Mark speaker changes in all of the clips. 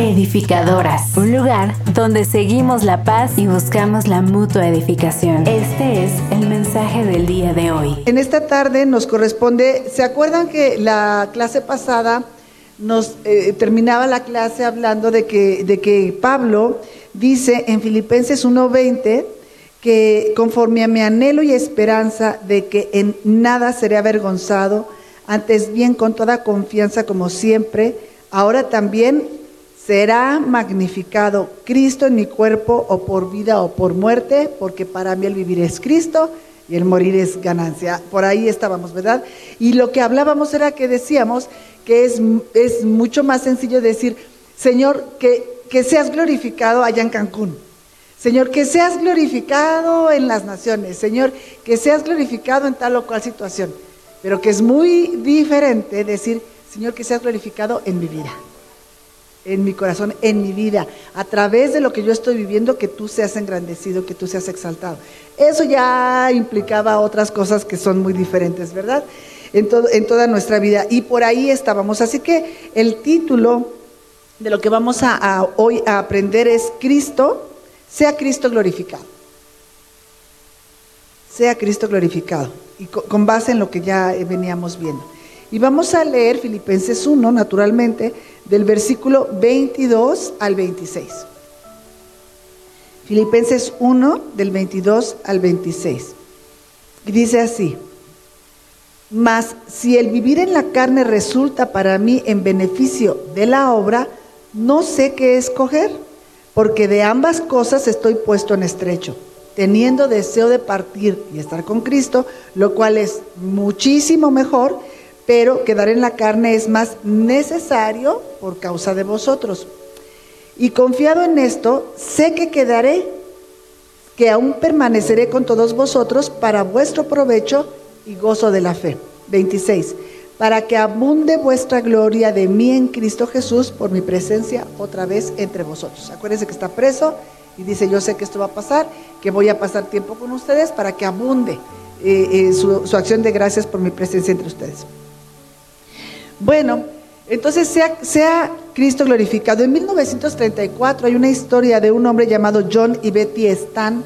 Speaker 1: Edificadoras, un lugar donde seguimos la paz y buscamos la mutua edificación. Este es el mensaje del día de hoy.
Speaker 2: En esta tarde nos corresponde, ¿se acuerdan que la clase pasada nos eh, terminaba la clase hablando de que, de que Pablo dice en Filipenses 1:20 que conforme a mi anhelo y esperanza de que en nada seré avergonzado, antes bien con toda confianza como siempre, ahora también será magnificado Cristo en mi cuerpo o por vida o por muerte, porque para mí el vivir es Cristo y el morir es ganancia. Por ahí estábamos, ¿verdad? Y lo que hablábamos era que decíamos que es, es mucho más sencillo decir, Señor, que, que seas glorificado allá en Cancún. Señor, que seas glorificado en las naciones. Señor, que seas glorificado en tal o cual situación. Pero que es muy diferente decir, Señor, que seas glorificado en mi vida en mi corazón, en mi vida, a través de lo que yo estoy viviendo, que tú seas engrandecido, que tú seas exaltado. Eso ya implicaba otras cosas que son muy diferentes, ¿verdad? En, en toda nuestra vida. Y por ahí estábamos. Así que el título de lo que vamos a, hoy a aprender es Cristo, sea Cristo glorificado. Sea Cristo glorificado. Y con base en lo que ya veníamos viendo. Y vamos a leer Filipenses 1, naturalmente, del versículo 22 al 26. Filipenses 1, del 22 al 26. Y dice así, mas si el vivir en la carne resulta para mí en beneficio de la obra, no sé qué escoger, porque de ambas cosas estoy puesto en estrecho, teniendo deseo de partir y estar con Cristo, lo cual es muchísimo mejor pero quedar en la carne es más necesario por causa de vosotros. Y confiado en esto, sé que quedaré, que aún permaneceré con todos vosotros para vuestro provecho y gozo de la fe. 26. Para que abunde vuestra gloria de mí en Cristo Jesús por mi presencia otra vez entre vosotros. Acuérdense que está preso y dice, yo sé que esto va a pasar, que voy a pasar tiempo con ustedes para que abunde eh, eh, su, su acción de gracias por mi presencia entre ustedes. Bueno, entonces sea, sea, Cristo glorificado. En 1934 hay una historia de un hombre llamado John y Betty Stan,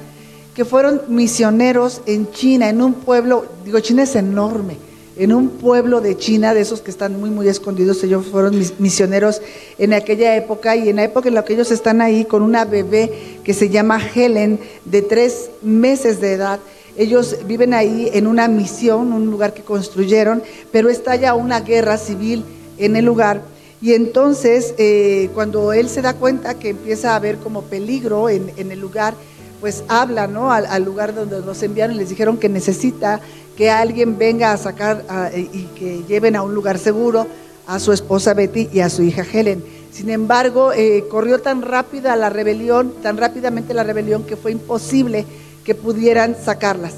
Speaker 2: que fueron misioneros en China, en un pueblo, digo, China es enorme, en un pueblo de China, de esos que están muy, muy escondidos, ellos fueron misioneros en aquella época y en la época en la que ellos están ahí con una bebé que se llama Helen, de tres meses de edad. Ellos viven ahí en una misión, un lugar que construyeron, pero está ya una guerra civil en el lugar. Y entonces, eh, cuando él se da cuenta que empieza a haber como peligro en, el lugar, pues habla ¿no? Al, lugar donde los enviaron y les dijeron que necesita que alguien venga a sacar y que lleven a un lugar seguro a su esposa Betty y a su hija Helen. Sin embargo, eh, corrió tan rápida la rebelión, tan rápidamente la rebelión que fue imposible que pudieran sacarlas.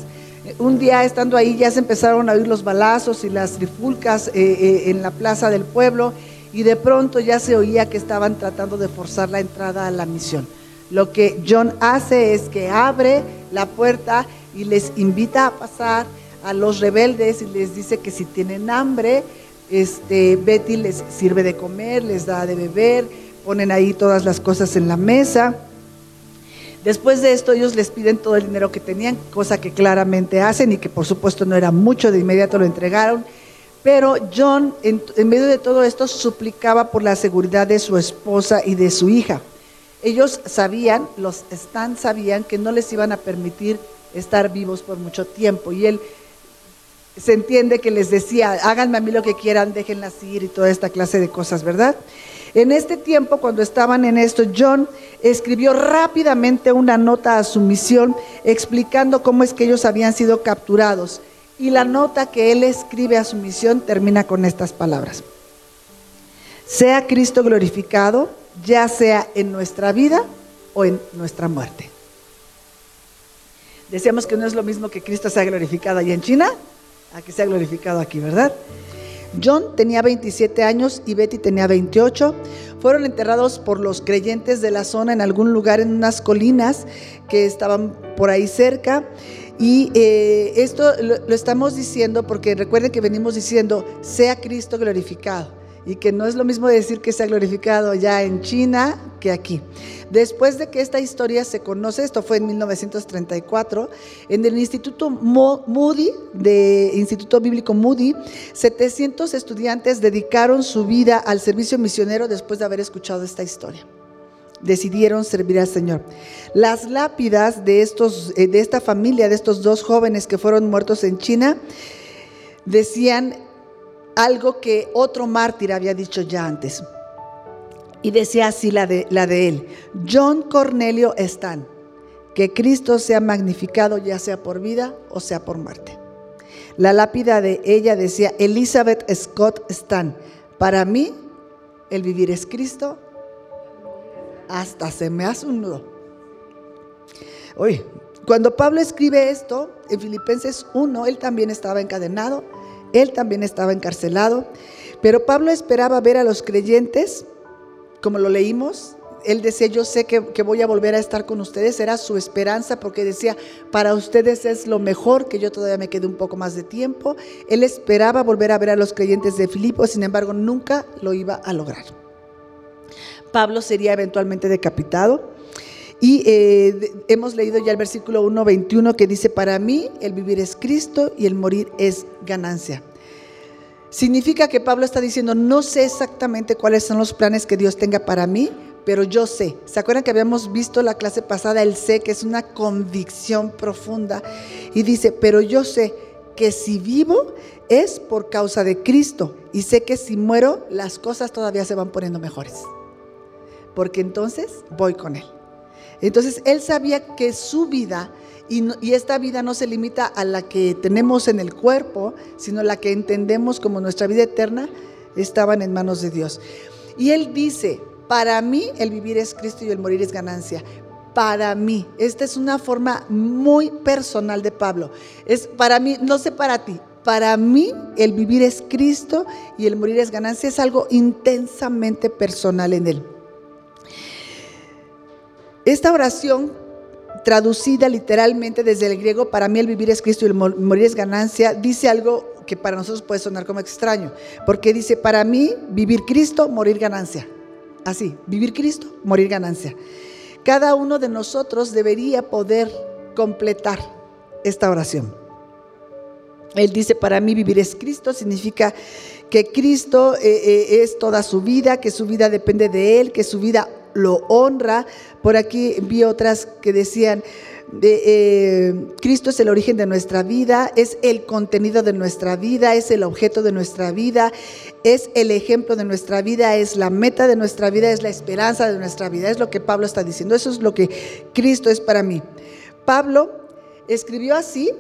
Speaker 2: Un día estando ahí ya se empezaron a oír los balazos y las trifulcas eh, eh, en la plaza del pueblo y de pronto ya se oía que estaban tratando de forzar la entrada a la misión. Lo que John hace es que abre la puerta y les invita a pasar a los rebeldes y les dice que si tienen hambre, este, Betty les sirve de comer, les da de beber, ponen ahí todas las cosas en la mesa. Después de esto ellos les piden todo el dinero que tenían, cosa que claramente hacen y que por supuesto no era mucho, de inmediato lo entregaron. Pero John, en, medio de todo esto, suplicaba por la seguridad de su esposa y de su hija. Ellos sabían, los Stan sabían que no les iban a permitir estar vivos por mucho tiempo. Y él se entiende que les decía, háganme a mí lo que quieran, déjenlas ir y toda esta clase de cosas, ¿verdad? En este tiempo, cuando estaban en esto, John escribió rápidamente una nota a su misión explicando cómo es que ellos habían sido capturados. Y la nota que él escribe a su misión termina con estas palabras. Sea Cristo glorificado, ya sea en nuestra vida o en nuestra muerte. Decíamos que no es lo mismo que Cristo sea glorificado allá en China, a que sea glorificado aquí, ¿verdad? John tenía 27 años y Betty tenía 28. Fueron enterrados por los creyentes de la zona en algún lugar en unas colinas que estaban por ahí cerca. Y eh, esto lo, estamos diciendo porque recuerden que venimos diciendo, sea Cristo glorificado. Y que no es lo mismo decir que se ha glorificado ya en China que aquí. Después de que esta historia se conoce, esto fue en 1934, en el Instituto Moody, de Instituto Bíblico Moody, 700 estudiantes dedicaron su vida al servicio misionero después de haber escuchado esta historia decidieron servir al Señor. Las lápidas de, estos, eh, de esta familia, de estos dos jóvenes que fueron muertos en China, decían algo que otro mártir había dicho ya antes. Y decía así la de, la de él, John Cornelio Stan, que Cristo sea magnificado ya sea por vida o sea por muerte. La lápida de ella decía, Elizabeth Scott Stan, para mí el vivir es Cristo, hasta se me hace un nudo. Oye, cuando Pablo escribe esto en Filipenses 1, él también estaba encadenado, él también estaba encarcelado, pero Pablo esperaba ver a los creyentes, como lo leímos, él decía, yo sé que, voy a volver a estar con ustedes, era su esperanza porque decía, para ustedes es lo mejor, que yo todavía me quede un poco más de tiempo. Él esperaba volver a ver a los creyentes de Filipo, sin embargo, nunca lo iba a lograr. Pablo sería eventualmente decapitado. Y eh, hemos leído ya el versículo 1.21 que dice, para mí el vivir es Cristo y el morir es ganancia. Significa que Pablo está diciendo, no sé exactamente cuáles son los planes que Dios tenga para mí, pero yo sé. ¿Se acuerdan que habíamos visto la clase pasada el sé, que es una convicción profunda? Y dice, pero yo sé que si vivo es por causa de Cristo y sé que si muero las cosas todavía se van poniendo mejores, porque entonces voy con Él. Entonces él sabía que su vida, y, esta vida no se limita a la que tenemos en el cuerpo, sino la que entendemos como nuestra vida eterna, estaban en manos de Dios. Y él dice, para mí el vivir es Cristo y el morir es ganancia. Para mí, esta es una forma muy personal de Pablo. Es para mí, no sé para ti, para mí el vivir es Cristo y el morir es ganancia. Es algo intensamente personal en él. Esta oración, traducida literalmente desde el griego, para mí el vivir es Cristo y el morir es ganancia, dice algo que para nosotros puede sonar como extraño, porque dice, para mí vivir Cristo, morir ganancia. Así, vivir Cristo, morir ganancia. Cada uno de nosotros debería poder completar esta oración. Él dice, para mí vivir es Cristo, significa que Cristo eh, eh, es toda su vida, que su vida depende de Él, que su vida lo honra. Por aquí vi otras que decían, eh, Cristo es el origen de nuestra vida, es el contenido de nuestra vida, es el objeto de nuestra vida, es el ejemplo de nuestra vida, es la meta de nuestra vida, es la esperanza de nuestra vida. Es lo que Pablo está diciendo. Eso es lo que Cristo es para mí. Pablo escribió así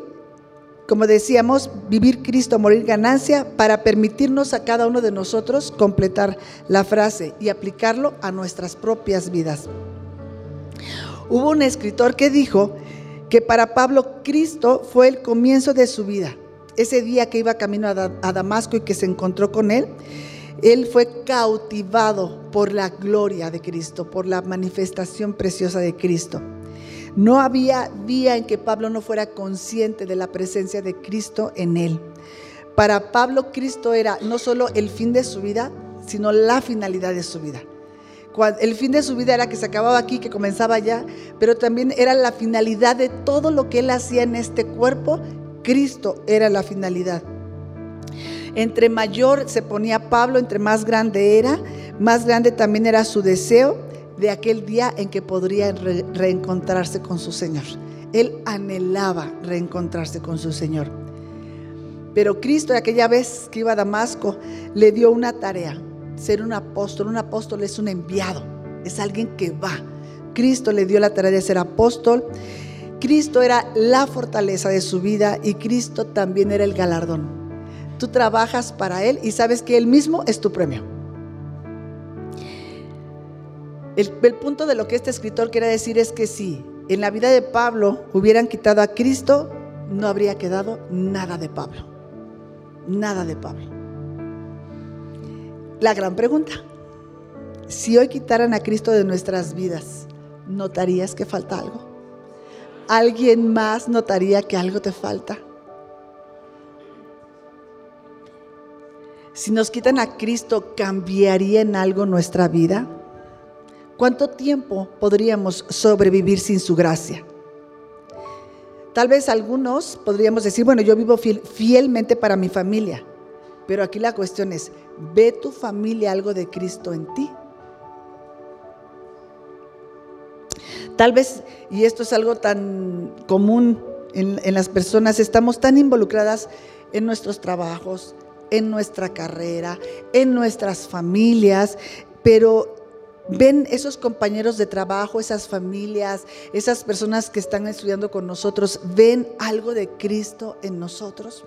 Speaker 2: como decíamos, vivir Cristo, morir ganancia, para permitirnos a cada uno de nosotros completar la frase y aplicarlo a nuestras propias vidas. Hubo un escritor que dijo que para Pablo Cristo fue el comienzo de su vida. Ese día que iba camino a Damasco y que se encontró con él, él fue cautivado por la gloria de Cristo, por la manifestación preciosa de Cristo. No había día en que Pablo no fuera consciente de la presencia de Cristo en él. Para Pablo Cristo era no solo el fin de su vida, sino la finalidad de su vida. El fin de su vida era que se acababa aquí, que comenzaba allá, pero también era la finalidad de todo lo que él hacía en este cuerpo. Cristo era la finalidad. Entre mayor se ponía Pablo, entre más grande era, más grande también era su deseo de aquel día en que podría reencontrarse con su Señor. Él anhelaba reencontrarse con su Señor. Pero Cristo, aquella vez que iba a Damasco, le dio una tarea, ser un apóstol. Un apóstol es un enviado, es alguien que va. Cristo le dio la tarea de ser apóstol. Cristo era la fortaleza de su vida y Cristo también era el galardón. Tú trabajas para Él y sabes que Él mismo es tu premio. El, punto de lo que este escritor quiere decir es que si en la vida de Pablo hubieran quitado a Cristo, no habría quedado nada de Pablo. Nada de Pablo. La gran pregunta, si hoy quitaran a Cristo de nuestras vidas, ¿notarías que falta algo? ¿Alguien más notaría que algo te falta? Si nos quitan a Cristo, ¿cambiaría en algo nuestra vida? ¿Cuánto tiempo podríamos sobrevivir sin su gracia? Tal vez algunos podríamos decir, bueno, yo vivo fielmente para mi familia, pero aquí la cuestión es, ¿ve tu familia algo de Cristo en ti? Tal vez, y esto es algo tan común en, en las personas, estamos tan involucradas en nuestros trabajos, en nuestra carrera, en nuestras familias, pero ven esos compañeros de trabajo, esas familias, esas personas que están estudiando con nosotros, ven algo de Cristo en nosotros.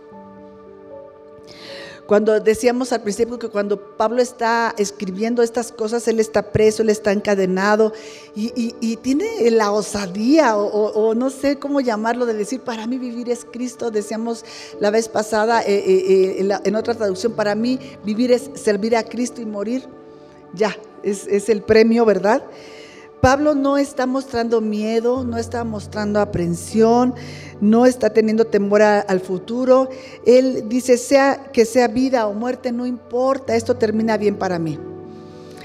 Speaker 2: Cuando decíamos al principio que cuando Pablo está escribiendo estas cosas, él está preso, él está encadenado y, tiene la osadía o, no sé cómo llamarlo de decir, para mí vivir es Cristo. Decíamos la vez pasada eh, eh, eh, en, otra traducción, para mí vivir es servir a Cristo y morir. Ya, es, es el premio, ¿verdad? Pablo no está mostrando miedo, no está mostrando aprensión, no está teniendo temor al futuro. Él dice, sea que sea vida o muerte, no importa, esto termina bien para mí.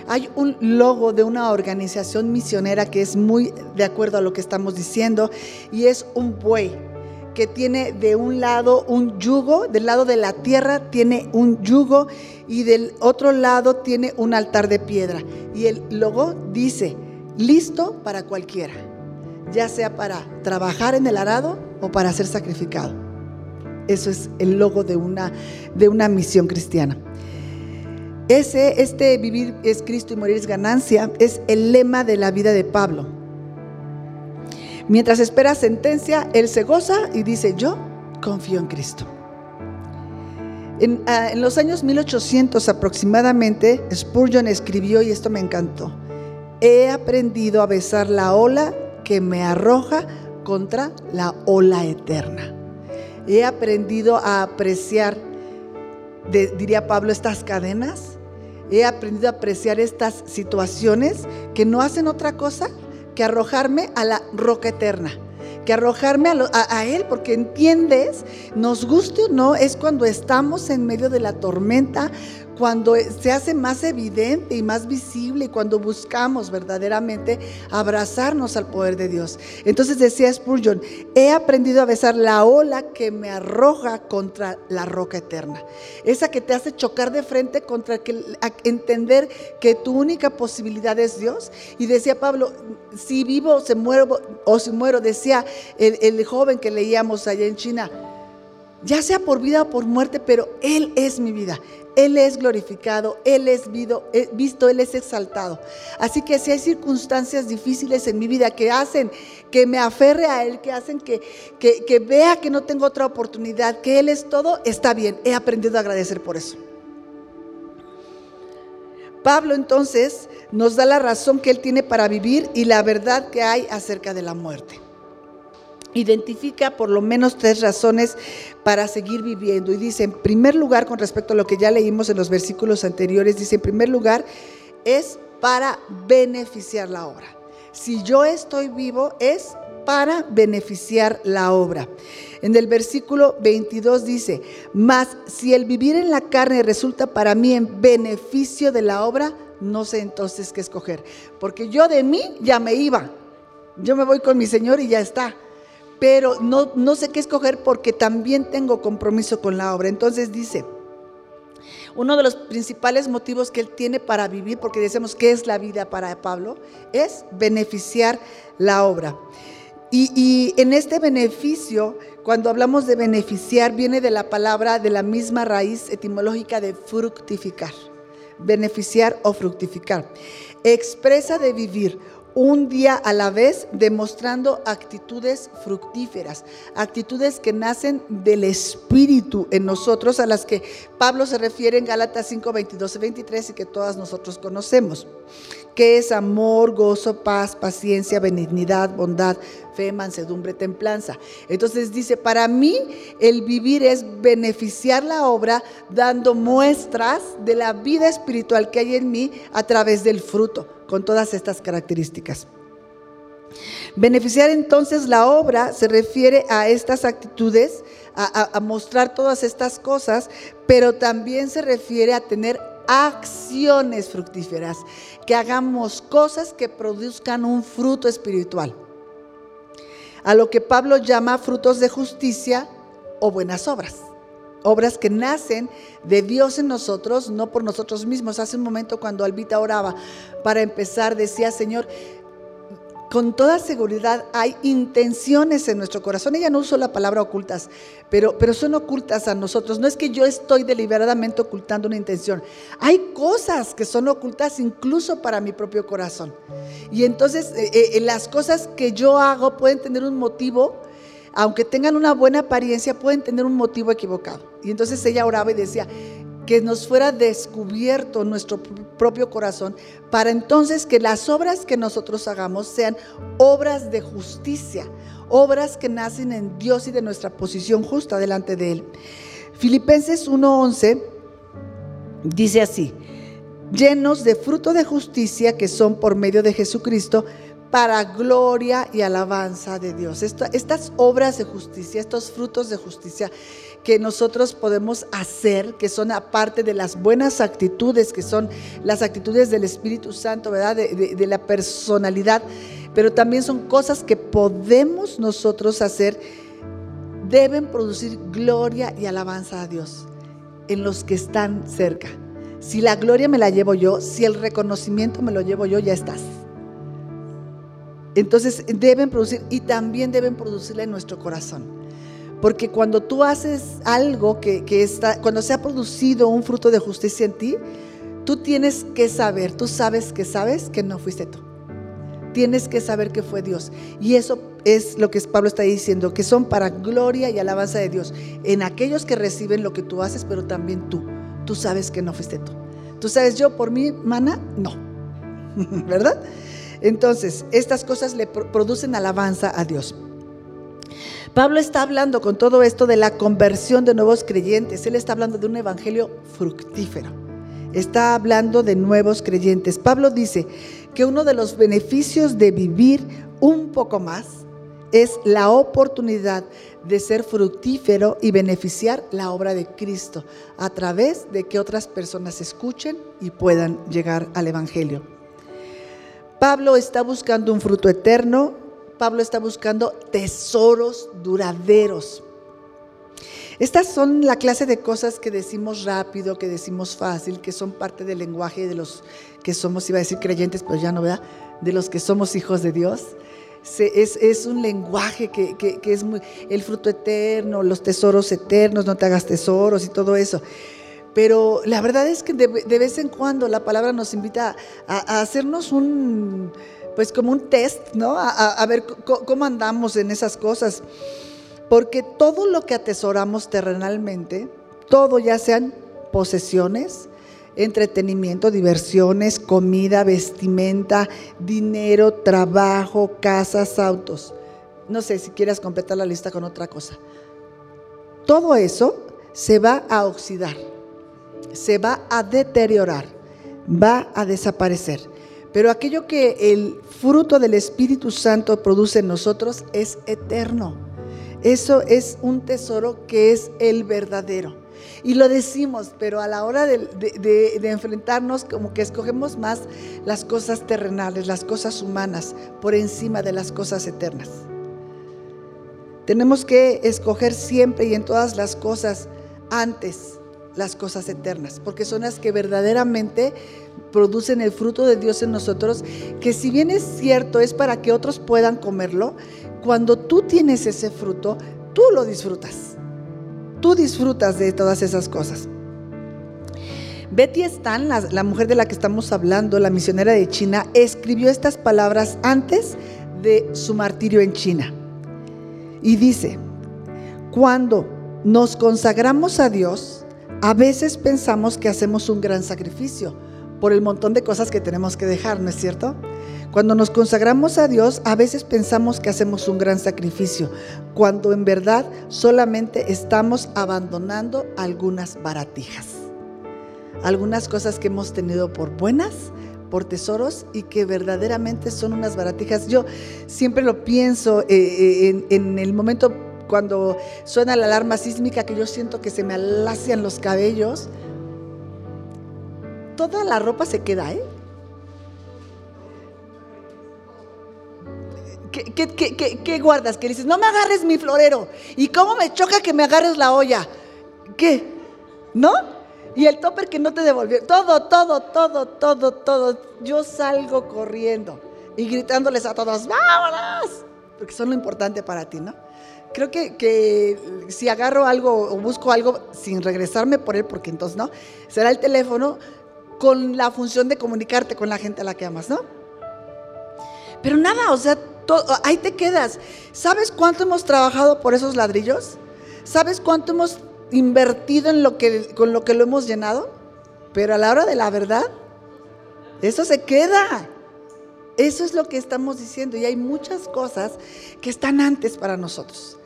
Speaker 2: Hay un logo de una organización misionera que es muy de acuerdo a lo que estamos diciendo y es un buey que tiene de un lado un yugo, del lado de la tierra tiene un yugo y del otro lado tiene un altar de piedra. Y el logo dice, listo para cualquiera ya sea para trabajar en el arado o para ser sacrificado. Eso es el logo de una, de una misión cristiana. Ese, este vivir es Cristo y morir es ganancia, es el lema de la vida de Pablo. Mientras espera sentencia, él se goza y dice, yo confío en Cristo. En, ah, los años 1800 aproximadamente, Spurgeon escribió, y esto me encantó, he aprendido a besar la ola que me arroja contra la ola eterna. He aprendido a apreciar, diría Pablo, estas cadenas. He aprendido a apreciar estas situaciones que no hacen otra cosa que arrojarme a la roca eterna que arrojarme a, Él, porque entiendes, nos guste o no, es cuando estamos en medio de la tormenta, cuando se hace más evidente y más visible y cuando buscamos verdaderamente abrazarnos al poder de Dios. Entonces decía Spurgeon, he aprendido a besar la ola que me arroja contra la roca eterna. Esa que te hace chocar de frente contra que, entender que tu única posibilidad es Dios. Y decía Pablo, si vivo se muero, o si muero, decía el, el joven que leíamos allá en China, ya sea por vida o por muerte, pero Él es mi vida. Él es glorificado, Él es eh, visto, Él es exaltado. Así que si hay circunstancias difíciles en mi vida que hacen que me aferre a Él, que hacen que, que, que vea que no tengo otra oportunidad, que Él es todo, está bien. He aprendido a agradecer por eso. Pablo entonces nos da la razón que Él tiene para vivir y la verdad que hay acerca de la muerte identifica por lo menos tres razones para seguir viviendo. Y dice, en primer lugar, con respecto a lo que ya leímos en los versículos anteriores, dice, en primer lugar, es para beneficiar la obra. Si yo estoy vivo, es para beneficiar la obra. En el versículo 22 dice, mas si el vivir en la carne resulta para mí en beneficio de la obra, no sé entonces qué escoger, porque yo de mí ya me iba, yo me voy con mi Señor y ya está pero no, no sé qué escoger porque también tengo compromiso con la obra. Entonces dice, uno de los principales motivos que él tiene para vivir, porque decimos que es la vida para Pablo, es beneficiar la obra. Y, y, en este beneficio, cuando hablamos de beneficiar, viene de la palabra de la misma raíz etimológica de fructificar. Beneficiar o fructificar. Expresa de vivir un día a la vez, demostrando actitudes fructíferas, actitudes que nacen del Espíritu en nosotros, a las que Pablo se refiere en Gálatas 5, 22 y 23 y que todas nosotros conocemos, que es amor, gozo, paz, paciencia, benignidad, bondad, fe, mansedumbre, templanza. Entonces dice, para mí el vivir es beneficiar la obra dando muestras de la vida espiritual que hay en mí a través del fruto con todas estas características. Beneficiar entonces la obra se refiere a estas actitudes, a, mostrar todas estas cosas, pero también se refiere a tener acciones fructíferas, que hagamos cosas que produzcan un fruto espiritual. A lo que Pablo llama frutos de justicia o buenas obras. Obras que nacen de Dios en nosotros, no por nosotros mismos. Hace un momento cuando Albita oraba para empezar, decía, Señor, con toda seguridad hay intenciones en nuestro corazón. Ella no usó la palabra ocultas, pero, pero son ocultas a nosotros. No es que yo estoy deliberadamente ocultando una intención. Hay cosas que son ocultas incluso para mi propio corazón. Y entonces eh, eh, las cosas que yo hago pueden tener un motivo aunque tengan una buena apariencia, pueden tener un motivo equivocado. Y entonces ella oraba y decía, que nos fuera descubierto nuestro propio corazón, para entonces que las obras que nosotros hagamos sean obras de justicia, obras que nacen en Dios y de nuestra posición justa delante de Él. Filipenses 1:11 dice así, llenos de fruto de justicia que son por medio de Jesucristo, para gloria y alabanza de Dios. estas obras de justicia, estos frutos de justicia que nosotros podemos hacer, que son aparte de las buenas actitudes, que son las actitudes del Espíritu Santo, ¿verdad? De, la personalidad, pero también son cosas que podemos nosotros hacer, deben producir gloria y alabanza a Dios en los que están cerca. Si la gloria me la llevo yo, si el reconocimiento me lo llevo yo, ya estás. Entonces deben producir y también deben producirla en nuestro corazón. Porque cuando tú haces algo que, está, cuando se ha producido un fruto de justicia en ti, tú tienes que saber, tú sabes que sabes que no fuiste tú. Tienes que saber que fue Dios. Y eso es lo que Pablo está diciendo, que son para gloria y alabanza de Dios. En aquellos que reciben lo que tú haces, pero también tú. Tú sabes que no fuiste tú. Tú sabes, yo por mi mana, no. ¿Verdad? Entonces, estas cosas le producen alabanza a Dios. Pablo está hablando con todo esto de la conversión de nuevos creyentes. Él está hablando de un evangelio fructífero. Está hablando de nuevos creyentes. Pablo dice que uno de los beneficios de vivir un poco más es la oportunidad de ser fructífero y beneficiar la obra de Cristo a través de que otras personas escuchen y puedan llegar al Evangelio. Pablo está buscando un fruto eterno, Pablo está buscando tesoros duraderos. Estas son la clase de cosas que decimos rápido, que decimos fácil, que son parte del lenguaje de los que somos, iba a decir creyentes, pero ya no, ¿verdad? De los que somos hijos de Dios. es, un lenguaje que, es muy, el fruto eterno, los tesoros eternos, no te hagas tesoros y todo eso. Pero la verdad es que de, vez en cuando la palabra nos invita a hacernos un, pues como un test, ¿no? A, ver cómo andamos en esas cosas. Porque todo lo que atesoramos terrenalmente, todo ya sean posesiones, entretenimiento, diversiones, comida, vestimenta, dinero, trabajo, casas, autos. No sé si quieras completar la lista con otra cosa. Todo eso se va a oxidar, se va a deteriorar, va a desaparecer. Pero aquello que el fruto del Espíritu Santo produce en nosotros es eterno. Eso es un tesoro que es el verdadero. Y lo decimos, pero a la hora de, enfrentarnos, como que escogemos más las cosas terrenales, las cosas humanas, por encima de las cosas eternas. Tenemos que escoger siempre y en todas las cosas antes las cosas eternas, porque son las que verdaderamente producen el fruto de Dios en nosotros, que si bien es cierto, es para que otros puedan comerlo, cuando tú tienes ese fruto, tú lo disfrutas. Tú disfrutas de todas esas cosas. Betty Stan, la, la mujer de la que estamos hablando, la misionera de China, escribió estas palabras antes de su martirio en China. Y dice, cuando nos consagramos a Dios, a veces pensamos que hacemos un gran sacrificio por el montón de cosas que tenemos que dejar, ¿no es cierto? Cuando nos consagramos a Dios, a veces pensamos que hacemos un gran sacrificio, cuando en verdad solamente estamos abandonando algunas baratijas. Algunas cosas que hemos tenido por buenas, por tesoros y que verdaderamente son unas baratijas. Yo siempre lo pienso eh, eh, en, el momento cuando suena la alarma sísmica que yo siento que se me alacian los cabellos. Toda la ropa se queda, ¿eh? ¿Qué, guardas? Que dices, no me agarres mi florero. ¿Y cómo me choca que me agarres la olla? ¿Qué? ¿No? Y el topper que no te devolvió. Todo, todo, todo, todo, todo. Yo salgo corriendo y gritándoles a todos, ¡vámonos! Porque son lo importante para ti, ¿no? Creo que, que, si agarro algo o busco algo sin regresarme por él, porque entonces no, será el teléfono con la función de comunicarte con la gente a la que amas, ¿no? Pero nada, o sea, ahí te quedas. ¿Sabes cuánto hemos trabajado por esos ladrillos? ¿Sabes cuánto hemos invertido en lo que, con lo que lo hemos llenado? Pero a la hora de la verdad, eso se queda. Eso es lo que estamos diciendo. Y hay muchas cosas que están antes para nosotros.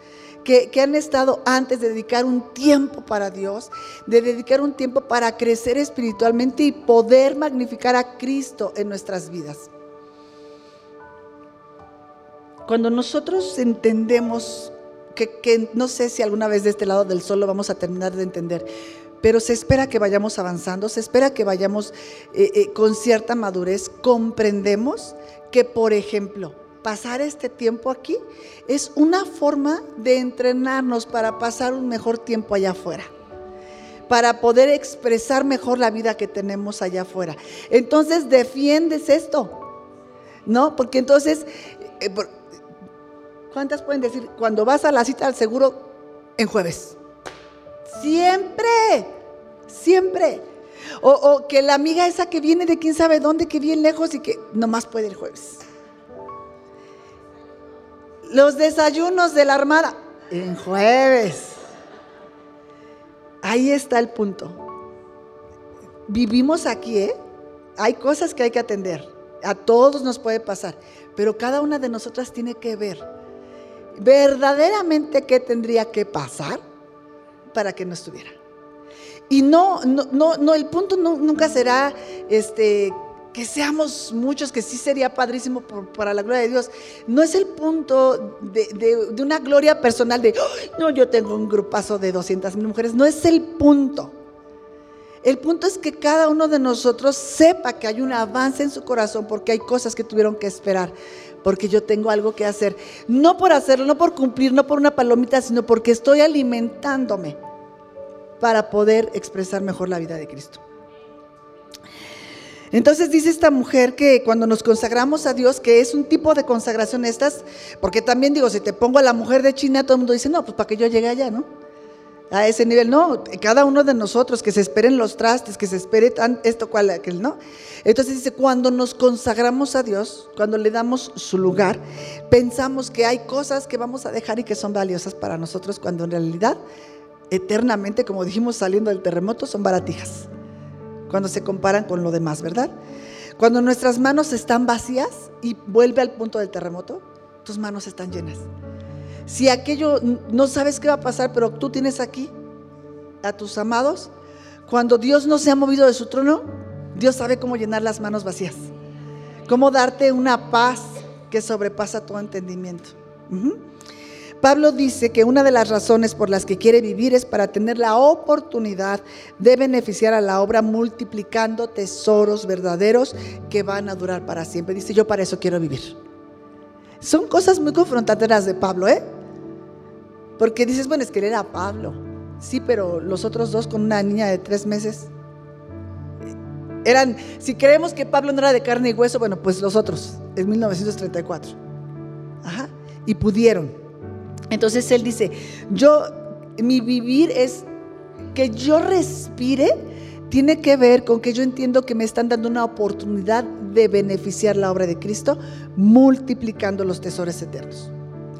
Speaker 2: Que, han estado antes de dedicar un tiempo para Dios, de dedicar un tiempo para crecer espiritualmente y poder magnificar a Cristo en nuestras vidas. Cuando nosotros entendemos que, no sé si alguna vez de este lado del sol lo vamos a terminar de entender, pero se espera que vayamos avanzando, se espera que vayamos eh, eh, con cierta madurez, comprendemos que, por ejemplo, pasar este tiempo aquí es una forma de entrenarnos para pasar un mejor tiempo allá afuera para poder expresar mejor la vida que tenemos allá afuera. Entonces defiendes esto, ¿no? Porque entonces, eh, ¿Cuántas pueden decir cuando vas a la cita al seguro en jueves? Siempre, siempre. O, que la amiga esa que viene de quién sabe dónde, que viene lejos y que nomás puede el jueves. Los desayunos de la armada en jueves. Ahí está el punto. Vivimos aquí, ¿eh? Hay cosas que hay que atender. A todos nos puede pasar. Pero cada una de nosotras tiene que ver verdaderamente qué tendría que pasar para que no estuviera. Y no, no, no, el punto nunca será este, que seamos muchos, que sí sería padrísimo para la gloria de Dios. No es el punto de, una gloria personal de, no, yo tengo un grupazo de 200 mil mujeres. No es el punto. El punto es que cada uno de nosotros sepa que hay un avance en su corazón porque hay cosas que tuvieron que esperar porque yo tengo algo que hacer. No por hacerlo, no por cumplir, no por una palomita, sino porque estoy alimentándome para poder expresar mejor la vida de Cristo. Entonces dice esta mujer que cuando nos consagramos a Dios, que es un tipo de consagración estas, porque también digo, si te pongo a la mujer de China, todo el mundo dice, no, pues para que yo llegue allá, ¿no? a ese nivel. No, cada uno de nosotros, que se esperen los trastes, que se espere tan, esto, cual, aquel, ¿no? Entonces dice, cuando nos consagramos a Dios, cuando le damos su lugar, pensamos que hay cosas que vamos a dejar y que son valiosas para nosotros, cuando en realidad, eternamente, como dijimos saliendo del terremoto, son baratijas, cuando se comparan con lo demás, ¿verdad? Cuando nuestras manos están vacías y vuelve al punto del terremoto, tus manos están llenas. Si aquello no sabes qué va a pasar, pero tú tienes aquí a tus amados, cuando Dios no se ha movido de su trono, Dios sabe cómo llenar las manos vacías, cómo darte una paz que sobrepasa tu entendimiento. Pablo dice que una de las razones por las que quiere vivir es para tener la oportunidad de beneficiar a la obra multiplicando tesoros verdaderos que van a durar para siempre. Dice, yo para eso quiero vivir. Son cosas muy confrontadoras de Pablo, ¿eh? Porque dices, bueno, es que él era Pablo. Sí, pero los otros dos con una niña de tres meses eran, si creemos que Pablo no era de carne y hueso, bueno, pues los otros, en 1934. Ajá, y pudieron. Entonces él dice, yo, mi vivir es que yo respire, tiene que ver con que yo entiendo que me están dando una oportunidad de beneficiar la obra de Cristo, multiplicando los tesoros eternos.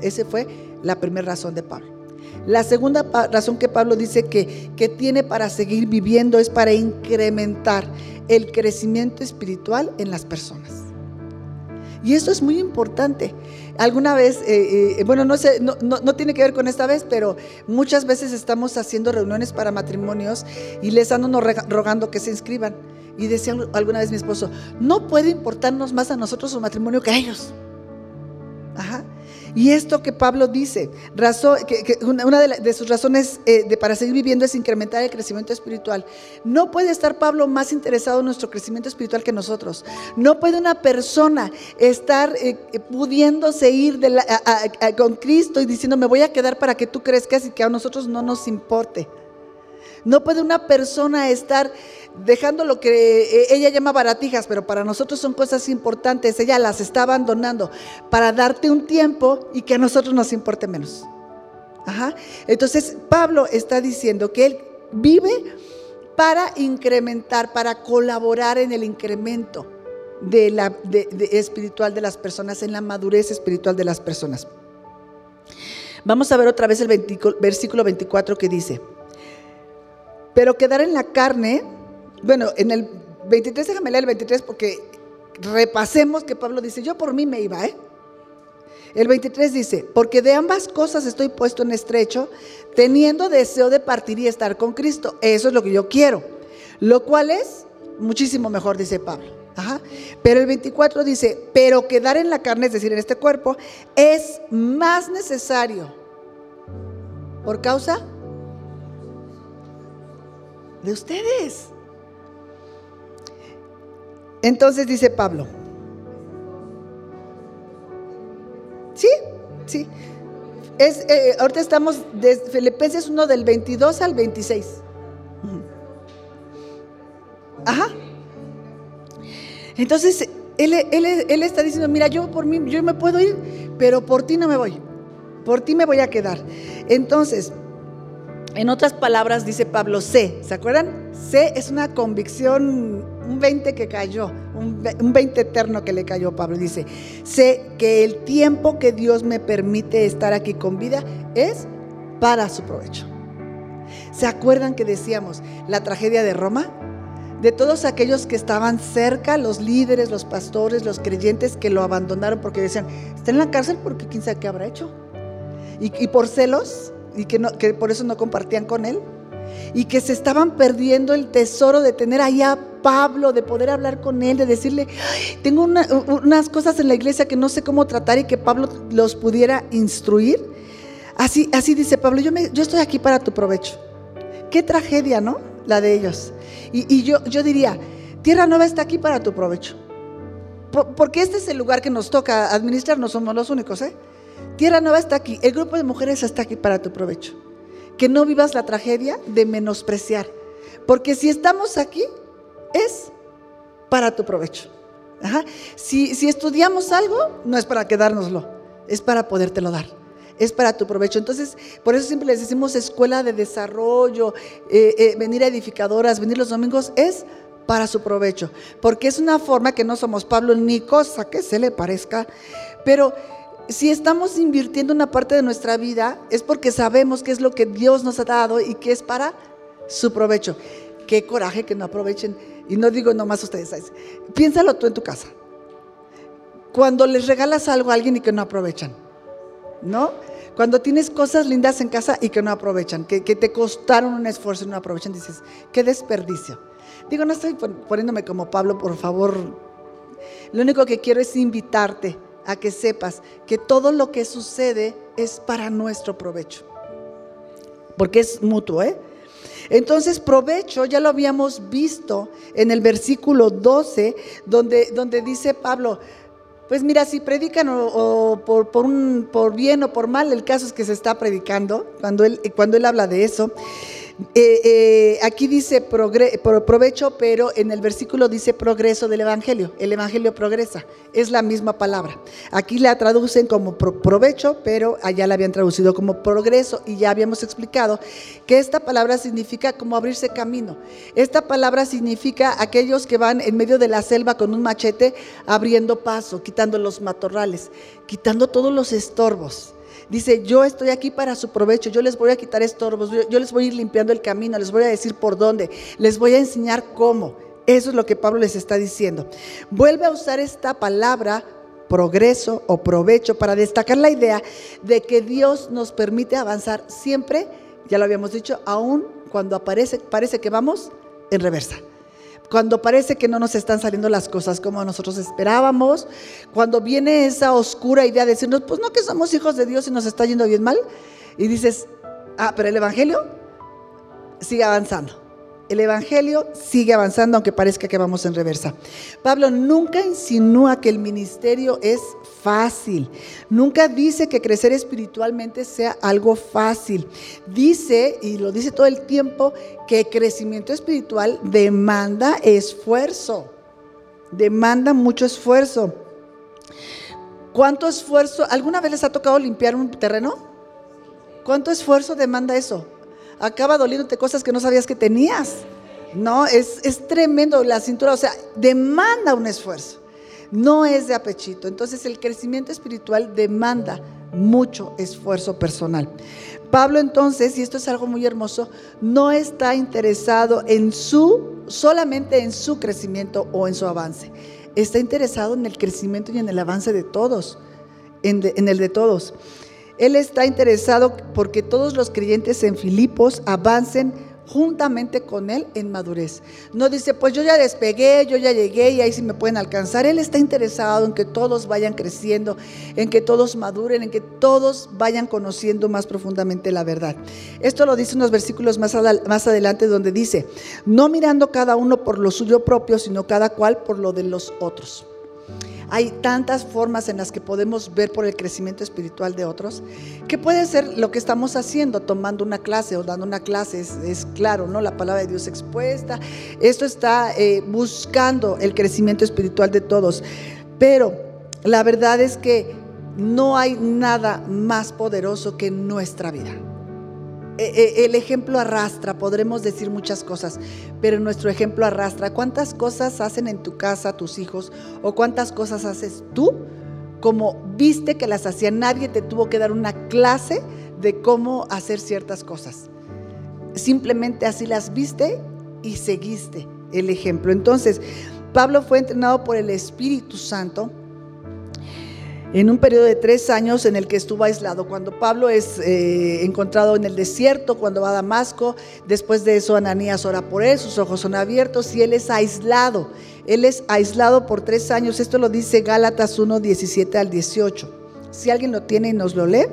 Speaker 2: Ese fue la primera razón de Pablo. La segunda razón que Pablo dice que, que tiene para seguir viviendo es para incrementar el crecimiento espiritual en las personas. Y eso es muy importante. Alguna vez, eh, eh, bueno, no, sé, no, no, tiene que ver con esta vez, pero muchas veces estamos haciendo reuniones para matrimonios y les andan rogando que se inscriban. Y decía alguna vez mi esposo, no puede importarnos más a nosotros su matrimonio que a ellos. Ajá. Y esto que Pablo dice, una de, sus razones eh, de, para seguir viviendo es incrementar el crecimiento espiritual. No puede estar Pablo más interesado en nuestro crecimiento espiritual que nosotros. No puede una persona estar eh, pudiéndose ir con Cristo y diciendo, me voy a quedar para que tú crezcas y que a nosotros no nos importe. No puede una persona estar dejando lo que eh, ella llama baratijas, pero para nosotros son cosas importantes. Ella las está abandonando para darte un tiempo y que a nosotros nos importe menos. Ajá. Entonces, Pablo está diciendo que él vive para incrementar, para colaborar en el incremento de la, espiritual de las personas, en la madurez espiritual de las personas. Vamos a ver otra vez el versículo 24 que dice, pero quedar en la carne, bueno, en el 23, déjame leer el 23 porque repasemos que Pablo dice, yo por mí me iba, ¿eh? El 23 dice, porque de ambas cosas estoy puesto en estrecho, teniendo deseo de partir y estar con Cristo. Eso es lo que yo quiero. Lo cual es muchísimo mejor, dice Pablo. Ajá. Pero el 24 dice, pero quedar en la carne, es decir, en este cuerpo, es más necesario. ¿Por causa? de ustedes. Entonces dice Pablo, ¿sí? Sí. Es, eh, ahorita estamos de Filipenses 1 del 22 al 26. Ajá. Entonces, él, él, está diciendo, mira, yo por mí, yo me puedo ir, pero por ti no me voy. Por ti me voy a quedar. Entonces, en otras palabras, dice Pablo, sé, ¿se acuerdan? Sé es una convicción, un 20 que cayó, un 20 eterno que le cayó Pablo. Dice, sé que el tiempo que Dios me permite estar aquí con vida es para su provecho. ¿Se acuerdan que decíamos la tragedia de Roma? De todos aquellos que estaban cerca, los líderes, los pastores, los creyentes que lo abandonaron porque decían, está en la cárcel porque quién sabe qué habrá hecho. Y, y por celos, y que, que por eso no compartían con él. Y que se estaban perdiendo el tesoro de tener ahí a Pablo, de poder hablar con él, de decirle, tengo unas cosas en la iglesia que no sé cómo tratar y que Pablo los pudiera instruir. Así, así dice Pablo, yo, me, estoy aquí para tu provecho. Qué tragedia, ¿no? La de ellos. Y, yo, yo diría, Tierra Nueva está aquí para tu provecho. Porque este es el lugar que nos toca administrar, no somos los únicos, ¿eh? Tierra Nueva está aquí, el grupo de mujeres está aquí para tu provecho. Que no vivas la tragedia de menospreciar. Porque si estamos aquí, es para tu provecho. Si, si, estudiamos algo, no es para quedárnoslo, es para podértelo dar. Es para tu provecho. Entonces, por eso siempre les decimos escuela de desarrollo, eh, eh, venir a edificadoras, venir los domingos, es para su provecho. Porque es una forma que no somos Pablo ni cosa que se le parezca, pero si estamos invirtiendo una parte de nuestra vida, es porque sabemos qué es lo que Dios nos ha dado y que es para su provecho. Qué coraje que no aprovechen. Y no digo nomás ustedes, piénsalo tú en tu casa. Cuando les regalas algo a alguien y que no aprovechan, ¿no? Cuando tienes cosas lindas en casa y que no aprovechan, que, que te costaron un esfuerzo y no aprovechan, dices, qué desperdicio. Digo, no estoy poniéndome como Pablo, por favor. Lo único que quiero es invitarte a que sepas que todo lo que sucede es para nuestro provecho. Porque es mutuo, ¿eh? Entonces, provecho, ya lo habíamos visto en el versículo 12, donde, donde dice Pablo, pues mira, si predican o, por, por, por bien o por mal, el caso es que se está predicando, cuando él, cuando él habla de eso. Eh, eh, aquí dice provecho, pero en el versículo dice progreso del Evangelio. El Evangelio progresa, es la misma palabra. Aquí la traducen como provecho, pero allá la habían traducido como progreso y ya habíamos explicado que esta palabra significa como abrirse camino. Esta palabra significa aquellos que van en medio de la selva con un machete abriendo paso, quitando los matorrales, quitando todos los estorbos. Dice, yo estoy aquí para su provecho, yo les voy a quitar estorbos, yo, les voy a ir limpiando el camino, les voy a decir por dónde, les voy a enseñar cómo. Eso es lo que Pablo les está diciendo. Vuelve a usar esta palabra progreso o provecho para destacar la idea de que Dios nos permite avanzar siempre, ya lo habíamos dicho, aún cuando aparece, parece que vamos en reversa. Cuando parece que no nos están saliendo las cosas como nosotros esperábamos, cuando viene esa oscura idea de decirnos, pues no que somos hijos de Dios y nos está yendo bien mal, y dices, ah, pero el Evangelio sigue avanzando. El Evangelio sigue avanzando, aunque parezca que vamos en reversa. Pablo nunca insinúa que el ministerio es fácil. Nunca dice que crecer espiritualmente sea algo fácil. Dice, y lo dice todo el tiempo, que crecimiento espiritual demanda esfuerzo. Demanda mucho esfuerzo. ¿Cuánto esfuerzo? ¿Alguna vez les ha tocado limpiar un terreno? ¿Cuánto esfuerzo demanda eso? acaba doliéndote cosas que no sabías que tenías. No, es, es tremendo la cintura, o sea, demanda un esfuerzo. No es de apechito. Entonces el crecimiento espiritual demanda mucho esfuerzo personal. Pablo entonces, y esto es algo muy hermoso, no está interesado en su, solamente en su crecimiento o en su avance. Está interesado en el crecimiento y en el avance de todos, en, en el de todos. Él está interesado porque todos los creyentes en Filipos avancen juntamente con Él en madurez. No dice, pues yo ya despegué, yo ya llegué y ahí sí me pueden alcanzar. Él está interesado en que todos vayan creciendo, en que todos maduren, en que todos vayan conociendo más profundamente la verdad. Esto lo dice unos versículos más, más adelante donde dice, no mirando cada uno por lo suyo propio, sino cada cual por lo de los otros. Hay tantas formas en las que podemos ver por el crecimiento espiritual de otros, que puede ser lo que estamos haciendo, tomando una clase o dando una clase, es, claro, ¿no? La palabra de Dios expuesta. Esto está eh, buscando el crecimiento espiritual de todos. Pero la verdad es que no hay nada más poderoso que nuestra vida. Eh, eh, el ejemplo arrastra, podremos decir muchas cosas, pero nuestro ejemplo arrastra. ¿Cuántas cosas hacen en tu casa tus hijos o cuántas cosas haces tú como viste que las hacía? Nadie te tuvo que dar una clase de cómo hacer ciertas cosas. Simplemente así las viste y seguiste el ejemplo. Entonces, Pablo fue entrenado por el Espíritu Santo en un periodo de tres años en el que estuvo aislado. Cuando Pablo es eh, encontrado en el desierto, cuando va a Damasco, después de eso Ananías ora por él, sus ojos son abiertos y él es aislado. Él es aislado por tres años. Esto lo dice Gálatas 1, 17 al 18. Si alguien lo tiene y nos lo lee.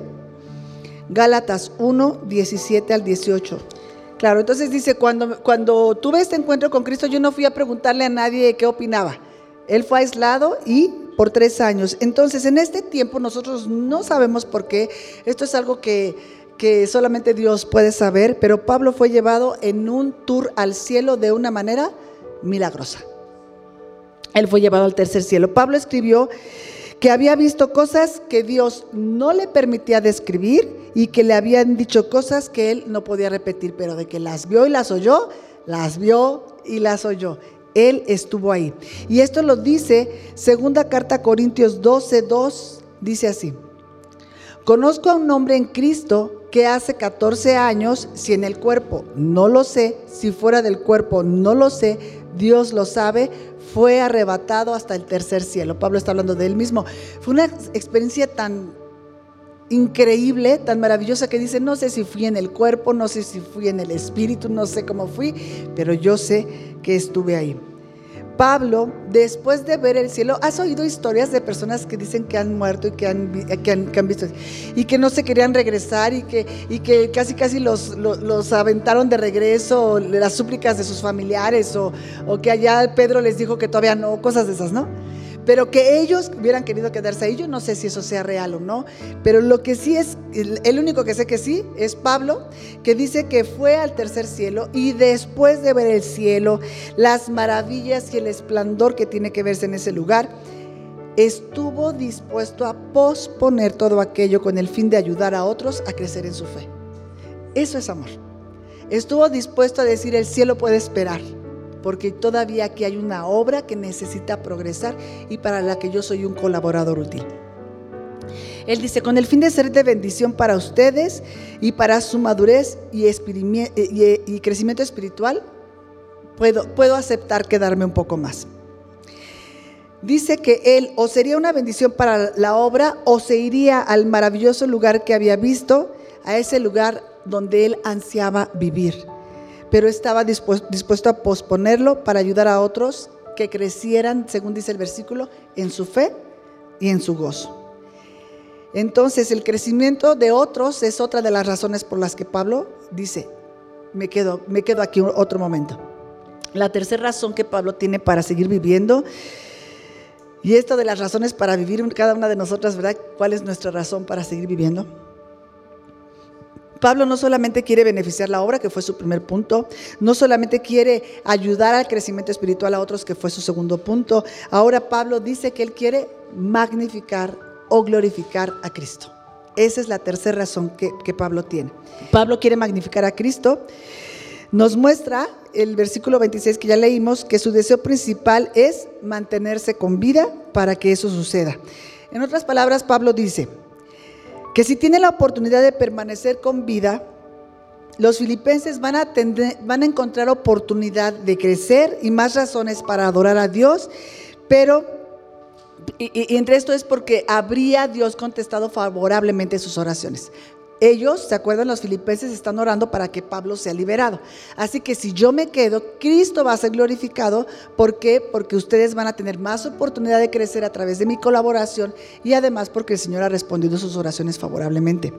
Speaker 2: Gálatas 1, 17 al 18. Claro, entonces dice, cuando, cuando tuve este encuentro con Cristo, yo no fui a preguntarle a nadie qué opinaba. Él fue aislado y por tres años. Entonces, en este tiempo nosotros no sabemos por qué. Esto es algo que, que solamente Dios puede saber, pero Pablo fue llevado en un tour al cielo de una manera milagrosa. Él fue llevado al tercer cielo. Pablo escribió que había visto cosas que Dios no le permitía describir y que le habían dicho cosas que él no podía repetir, pero de que las vio y las oyó, las vio y las oyó. Él estuvo ahí. Y esto lo dice segunda carta a Corintios 12, 2, dice así. Conozco a un hombre en Cristo que hace 14 años, si en el cuerpo no lo sé, si fuera del cuerpo no lo sé, Dios lo sabe, fue arrebatado hasta el tercer cielo. Pablo está hablando de él mismo. Fue una experiencia tan increíble, tan maravillosa que dice, no sé si fui en el cuerpo, no sé si fui en el espíritu, no sé cómo fui, pero yo sé que estuve ahí. Pablo, después de ver el cielo, has oído historias de personas que dicen que han muerto y que han, que visto y que no se querían regresar y que, y que casi casi los, los, aventaron de regreso, las súplicas de sus familiares o, o que allá Pedro les dijo que todavía no, cosas de esas, ¿no? Pero que ellos hubieran querido quedarse ahí, yo no sé si eso sea real o no, pero lo que sí es, el único que sé que sí es Pablo, que dice que fue al tercer cielo y después de ver el cielo, las maravillas y el esplendor que tiene que verse en ese lugar, estuvo dispuesto a posponer todo aquello con el fin de ayudar a otros a crecer en su fe. Eso es amor. Estuvo dispuesto a decir, el cielo puede esperar porque todavía aquí hay una obra que necesita progresar y para la que yo soy un colaborador útil. Él dice, con el fin de ser de bendición para ustedes y para su madurez y, crecimiento espiritual, puedo, puedo aceptar quedarme un poco más. Dice que él o sería una bendición para la obra o se iría al maravilloso lugar que había visto, a ese lugar donde él ansiaba vivir. Pero estaba dispuesto a posponerlo para ayudar a otros que crecieran, según dice el versículo, en su fe y en su gozo. Entonces, el crecimiento de otros es otra de las razones por las que Pablo dice, me quedo, me quedo aquí otro momento. La tercera razón que Pablo tiene para seguir viviendo, y esto de las razones para vivir cada una de nosotras, ¿verdad? ¿Cuál es nuestra razón para seguir viviendo? Pablo no solamente quiere beneficiar la obra, que fue su primer punto, no solamente quiere ayudar al crecimiento espiritual a otros, que fue su segundo punto, ahora Pablo dice que él quiere magnificar o glorificar a Cristo. Esa es la tercera razón que, que Pablo tiene. Pablo quiere magnificar a Cristo. Nos muestra el versículo 26 que ya leímos que su deseo principal es mantenerse con vida para que eso suceda. En otras palabras, Pablo dice, que si tiene la oportunidad de permanecer con vida, los filipenses van a, van a encontrar oportunidad de crecer y más razones para adorar a Dios, pero y, entre esto es porque habría Dios contestado favorablemente sus oraciones. Ellos, ¿se acuerdan? Los filipenses están orando para que Pablo sea liberado. Así que si yo me quedo, Cristo va a ser glorificado. ¿Por qué? Porque ustedes van a tener más oportunidad de crecer a través de mi colaboración y además porque el Señor ha respondido sus oraciones favorablemente.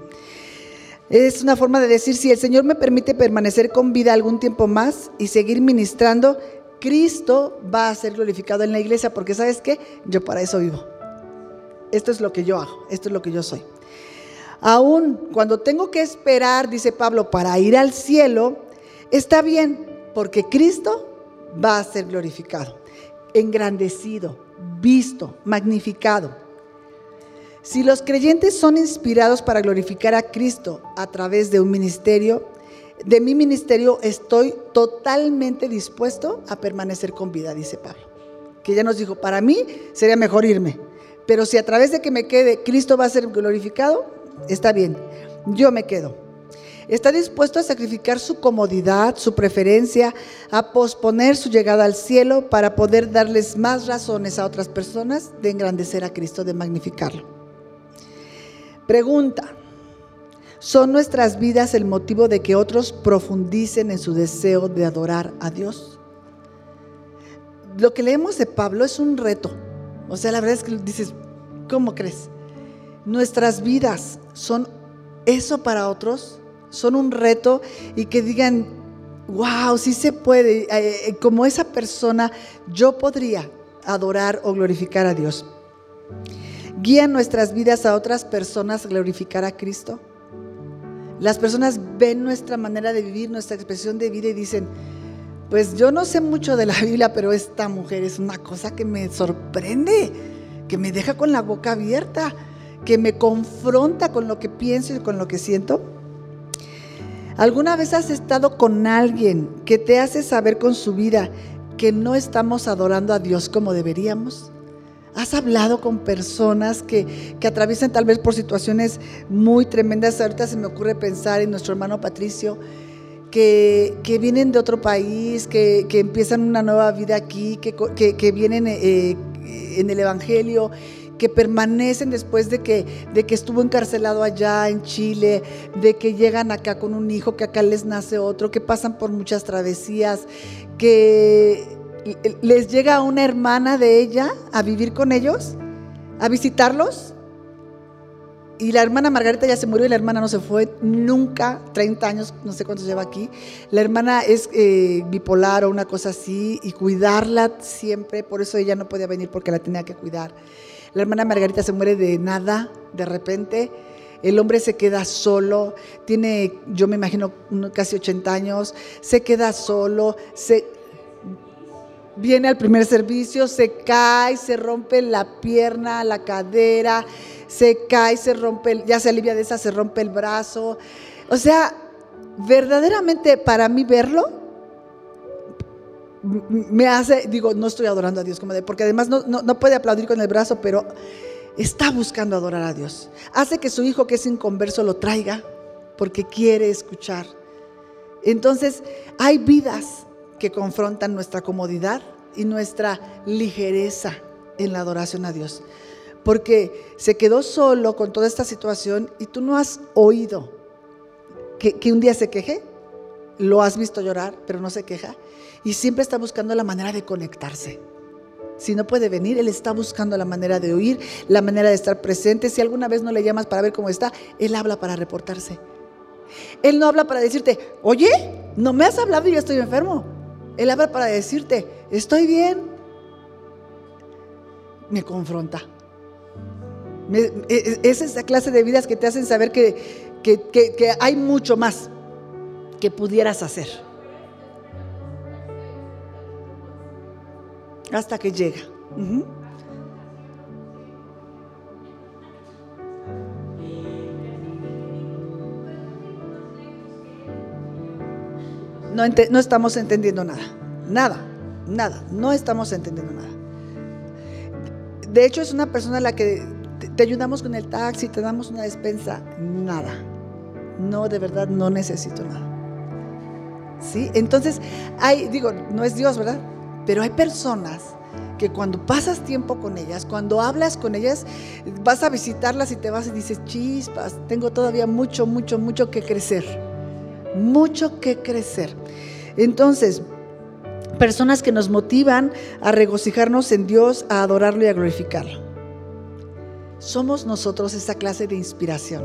Speaker 2: Es una forma de decir, si el Señor me permite permanecer con vida algún tiempo más y seguir ministrando, Cristo va a ser glorificado en la iglesia, porque sabes qué, yo para eso vivo. Esto es lo que yo hago, esto es lo que yo soy. Aún cuando tengo que esperar, dice Pablo, para ir al cielo, está bien, porque Cristo va a ser glorificado, engrandecido, visto, magnificado. Si los creyentes son inspirados para glorificar a Cristo a través de un ministerio, de mi ministerio estoy totalmente dispuesto a permanecer con vida, dice Pablo. Que ya nos dijo, para mí sería mejor irme, pero si a través de que me quede Cristo va a ser glorificado, está bien, yo me quedo. Está dispuesto a sacrificar su comodidad, su preferencia, a posponer su llegada al cielo para poder darles más razones a otras personas de engrandecer a Cristo, de magnificarlo. Pregunta, ¿son nuestras vidas el motivo de que otros profundicen en su deseo de adorar a Dios? Lo que leemos de Pablo es un reto. O sea, la verdad es que dices, ¿cómo crees? Nuestras vidas son eso para otros, son un reto y que digan, wow, sí se puede, eh, eh, como esa persona yo podría adorar o glorificar a Dios. Guían nuestras vidas a otras personas a glorificar a Cristo. Las personas ven nuestra manera de vivir, nuestra expresión de vida y dicen, pues yo no sé mucho de la Biblia, pero esta mujer es una cosa que me sorprende, que me deja con la boca abierta que me confronta con lo que pienso y con lo que siento? ¿Alguna vez has estado con alguien que te hace saber con su vida que no estamos adorando a Dios como deberíamos? ¿Has hablado con personas que, que, atraviesan tal vez por situaciones muy tremendas? Ahorita se me ocurre pensar en nuestro hermano Patricio, que, que vienen de otro país, que, que, empiezan una nueva vida aquí, que, vienen eh, en el Evangelio que permanecen después de que, de que estuvo encarcelado allá en Chile, de que llegan acá con un hijo, que acá les nace otro, que pasan por muchas travesías, que les llega una hermana de ella a vivir con ellos, a visitarlos. Y la hermana Margarita ya se murió y la hermana no se fue nunca, 30 años, no sé cuántos lleva aquí. La hermana es eh, bipolar o una cosa así y cuidarla siempre, por eso ella no podía venir porque la tenía que cuidar. La hermana Margarita se muere de nada, de repente. El hombre se queda solo, tiene, yo me imagino, casi 80 años, se queda solo, se, viene al primer servicio, se cae, se rompe la pierna, la cadera, se cae, se rompe, ya se alivia de esa, se rompe el brazo. O sea, verdaderamente para mí verlo me hace, digo, no estoy adorando a Dios como de, porque además no, no, puede aplaudir con el brazo, pero está buscando adorar a Dios. Hace que su hijo que es inconverso lo traiga porque quiere escuchar. Entonces, hay vidas que confrontan nuestra comodidad y nuestra ligereza en la adoración a Dios. Porque se quedó solo con toda esta situación y tú no has oído que, que un día se queje lo has visto llorar, pero no se queja, y siempre está buscando la manera de conectarse. Si no puede venir, Él está buscando la manera de oír, la manera de estar presente. Si alguna vez no le llamas para ver cómo está, Él habla para reportarse. Él no habla para decirte, oye, no me has hablado y yo estoy enfermo. Él habla para decirte, estoy bien. Me confronta. E, e, es esa clase de vidas que te hacen saber que hay mucho más que pudieras hacer. Hasta que llega. No, estamos entendiendo nada, nada, nada, no estamos entendiendo nada. De hecho, es una persona a la que te ayudamos con el taxi, te damos una despensa, nada. No, de verdad, no necesito nada. ¿Sí? Entonces, hay, digo, no es Dios, ¿verdad? Pero hay personas que cuando pasas tiempo con ellas, cuando hablas con ellas, vas a visitarlas y te vas y dices, chispas, tengo todavía mucho, mucho, mucho que crecer. Mucho que crecer. Entonces, personas que nos motivan a regocijarnos en Dios, a adorarlo y a glorificarlo. Somos nosotros esa clase de inspiración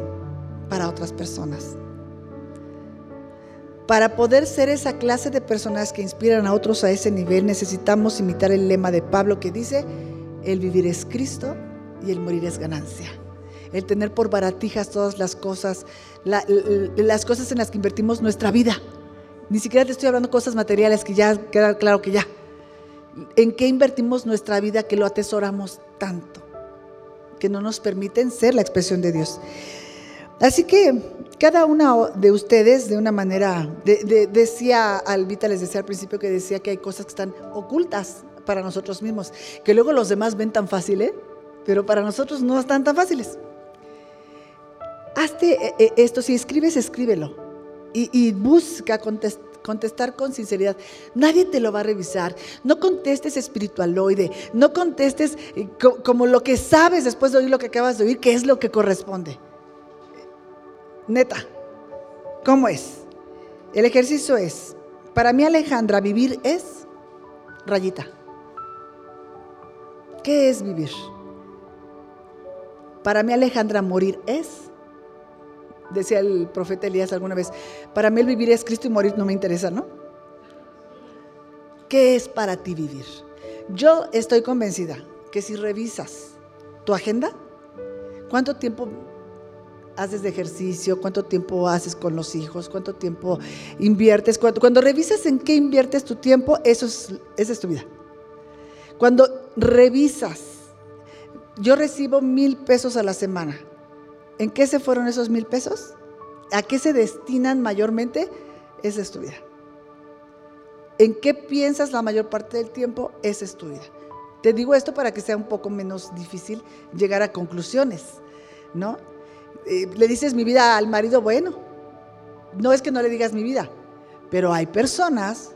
Speaker 2: para otras personas. Para poder ser esa clase de personas que inspiran a otros a ese nivel, necesitamos imitar el lema de Pablo que dice, el vivir es Cristo y el morir es ganancia. El tener por baratijas todas las cosas, las cosas en las que invertimos nuestra vida. Ni siquiera te estoy hablando de cosas materiales que ya queda claro que ya. ¿En qué invertimos nuestra vida que lo atesoramos tanto? Que no nos permiten ser la expresión de Dios. Así que cada una de ustedes, de una manera, decía Albita, les decía al principio que decía que hay cosas que están ocultas para nosotros mismos, que luego los demás ven tan fácil, ¿eh? pero para nosotros no están tan fáciles. Hazte eh, eh, esto, si escribes, escríbelo y, busca contestar con sinceridad. Nadie te lo va a revisar. No contestes espiritualoide. No contestes como lo que sabes después de oír lo que acabas de oír, que es lo que corresponde. Neta, ¿cómo es? El ejercicio es, para mí Alejandra, vivir es rayita. ¿Qué es vivir? Para mí Alejandra, morir es, decía el profeta Elías alguna vez, para mí el vivir es Cristo y morir no me interesa, ¿no? ¿Qué es para ti vivir? Yo estoy convencida que si revisas tu agenda, ¿cuánto tiempo haces ejercicio, cuánto tiempo haces con los hijos, cuánto tiempo inviertes. Cuando, cuando revisas en qué inviertes tu tiempo, eso es, esa es tu vida. Cuando revisas, yo recibo mil pesos a la semana. ¿En qué se fueron esos mil pesos? ¿A qué se destinan mayormente? Esa es tu vida. ¿En qué piensas la mayor parte del tiempo? Esa es tu vida. Te digo esto para que sea un poco menos difícil llegar a conclusiones, ¿no? Eh, le dices mi vida al marido, bueno, no es que no le digas mi vida, pero hay personas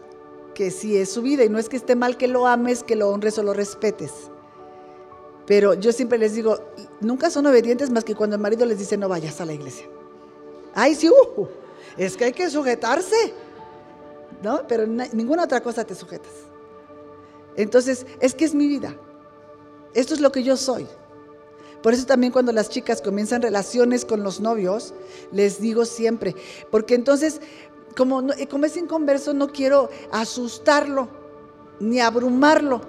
Speaker 2: que sí es su vida y no es que esté mal que lo ames, que lo honres o lo respetes. Pero yo siempre les digo, nunca son obedientes más que cuando el marido les dice no vayas a la iglesia. Ay, sí, uh, es que hay que sujetarse. ¿No? Pero ninguna otra cosa te sujetas. Entonces, es que es mi vida. Esto es lo que yo soy. Por eso también cuando las chicas comienzan relaciones con los novios, les digo siempre, porque entonces, como, como es inconverso, no quiero asustarlo ni abrumarlo.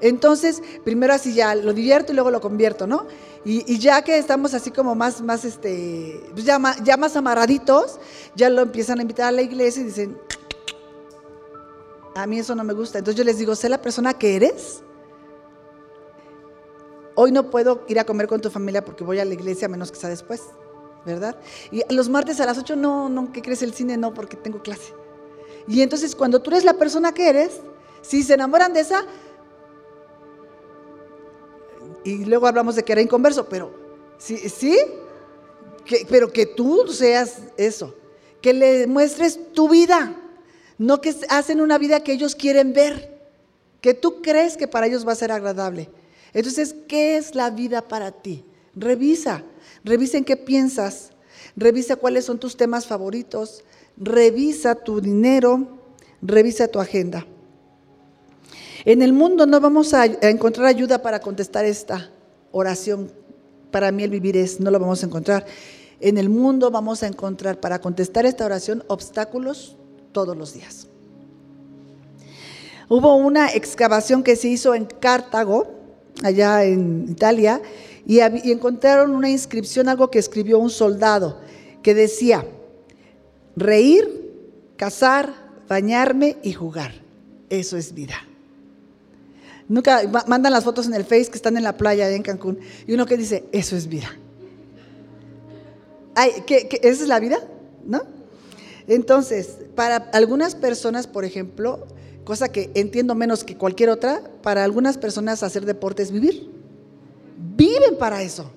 Speaker 2: Entonces, primero así ya lo divierto y luego lo convierto, ¿no? Y, ya que estamos así como más, más, este, pues ya, ya más amarraditos, ya lo empiezan a invitar a la iglesia y dicen, a mí eso no me gusta. Entonces yo les digo, sé la persona que eres Hoy no puedo ir a comer con tu familia porque voy a la iglesia menos que sea después, ¿verdad? Y los martes a las 8 no, no, ¿qué crees el cine? No, porque tengo clase. Y entonces cuando tú eres la persona que eres, si se enamoran de esa, y luego hablamos de que era inconverso, pero sí, sí, pero que tú seas eso, que le muestres tu vida, no que hacen una vida que ellos quieren ver, que tú crees que para ellos va a ser agradable. Entonces, ¿qué es la vida para ti? Revisa, revisa en qué piensas, revisa cuáles son tus temas favoritos, revisa tu dinero, revisa tu agenda. En el mundo no vamos a, encontrar ayuda para contestar esta oración. Para mí el vivir es, no lo vamos a encontrar. En el mundo vamos a encontrar para contestar esta oración obstáculos todos los días. Hubo una excavación que se hizo en Cartago, allá en Italia, y, encontraron una inscripción, algo que escribió un soldado, que decía, reír, cazar, bañarme y jugar. Eso es vida. Nunca mandan las fotos en el Face que están en la playa en Cancún y uno que dice, eso es vida. Ay, ¿qué, esa es la vida? ¿No? Entonces, para algunas personas, por ejemplo, cosa que entiendo menos que cualquier otra, para algunas personas hacer deporte es vivir. Viven para eso.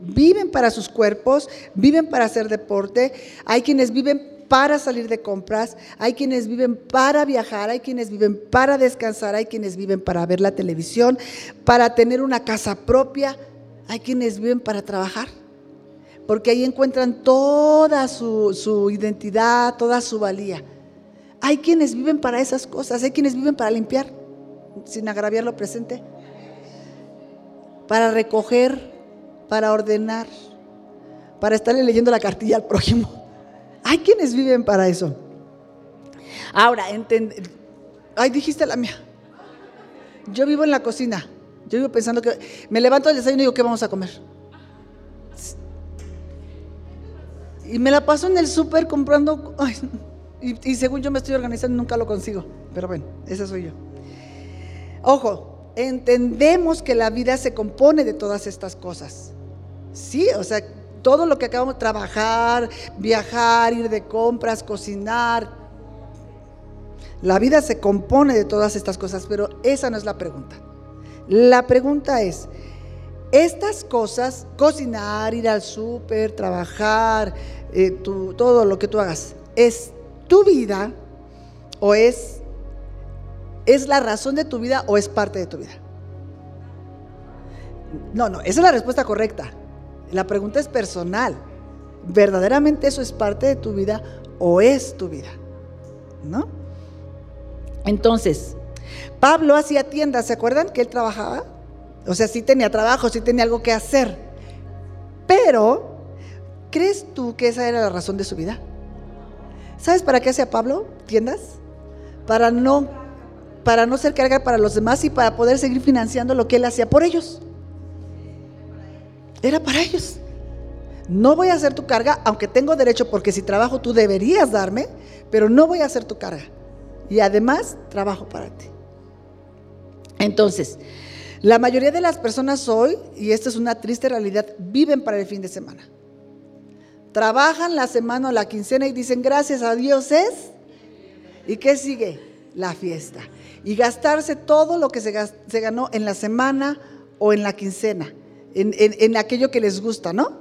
Speaker 2: Viven para sus cuerpos, viven para hacer deporte. Hay quienes viven para salir de compras, hay quienes viven para viajar, hay quienes viven para descansar, hay quienes viven para ver la televisión, para tener una casa propia, hay quienes viven para trabajar, porque ahí encuentran toda su, identidad, toda su valía. Hay quienes viven para esas cosas, hay quienes viven para limpiar, sin agraviar lo presente, para recoger, para ordenar, para estarle leyendo la cartilla al prójimo. Hay quienes viven para eso. Ahora, entender. Ay, dijiste la mía. Yo vivo en la cocina. Yo vivo pensando que. Me levanto del desayuno y digo, ¿qué vamos a comer? Y me la paso en el súper comprando. Y, según yo me estoy organizando, nunca lo consigo. Pero bueno, esa soy yo. Ojo, entendemos que la vida se compone de todas estas cosas. Sí, o sea, todo lo que acabamos de trabajar, viajar, ir de compras, cocinar. La vida se compone de todas estas cosas, pero esa no es la pregunta. La pregunta es, estas cosas, cocinar, ir al súper, trabajar, eh, todo lo que tú hagas, ¿es tu vida o es, es la razón de tu vida o es parte de tu vida? No, no, esa es la respuesta correcta. La pregunta es personal. ¿Verdaderamente eso es parte de tu vida o es tu vida? ¿No? Entonces, Pablo hacía tiendas, ¿se acuerdan que él trabajaba? O sea, sí tenía trabajo, sí tenía algo que hacer. Pero, ¿crees tú que esa era la razón de su vida? ¿Sabes para qué hacía Pablo tiendas? Para no, para no ser carga para los demás y para poder seguir financiando lo que él hacía por ellos. Era para ellos. No voy a hacer tu carga, aunque tengo derecho, porque si trabajo tú deberías darme, pero no voy a hacer tu carga. Y además, trabajo para ti. Entonces, la mayoría de las personas hoy, y esta es una triste realidad, viven para el fin de semana. Trabajan la semana o la quincena y dicen, gracias a Dios es. ¿Y qué sigue? La fiesta. Y gastarse todo lo que se, ganó en la semana o en la quincena en, aquello que les gusta, ¿no?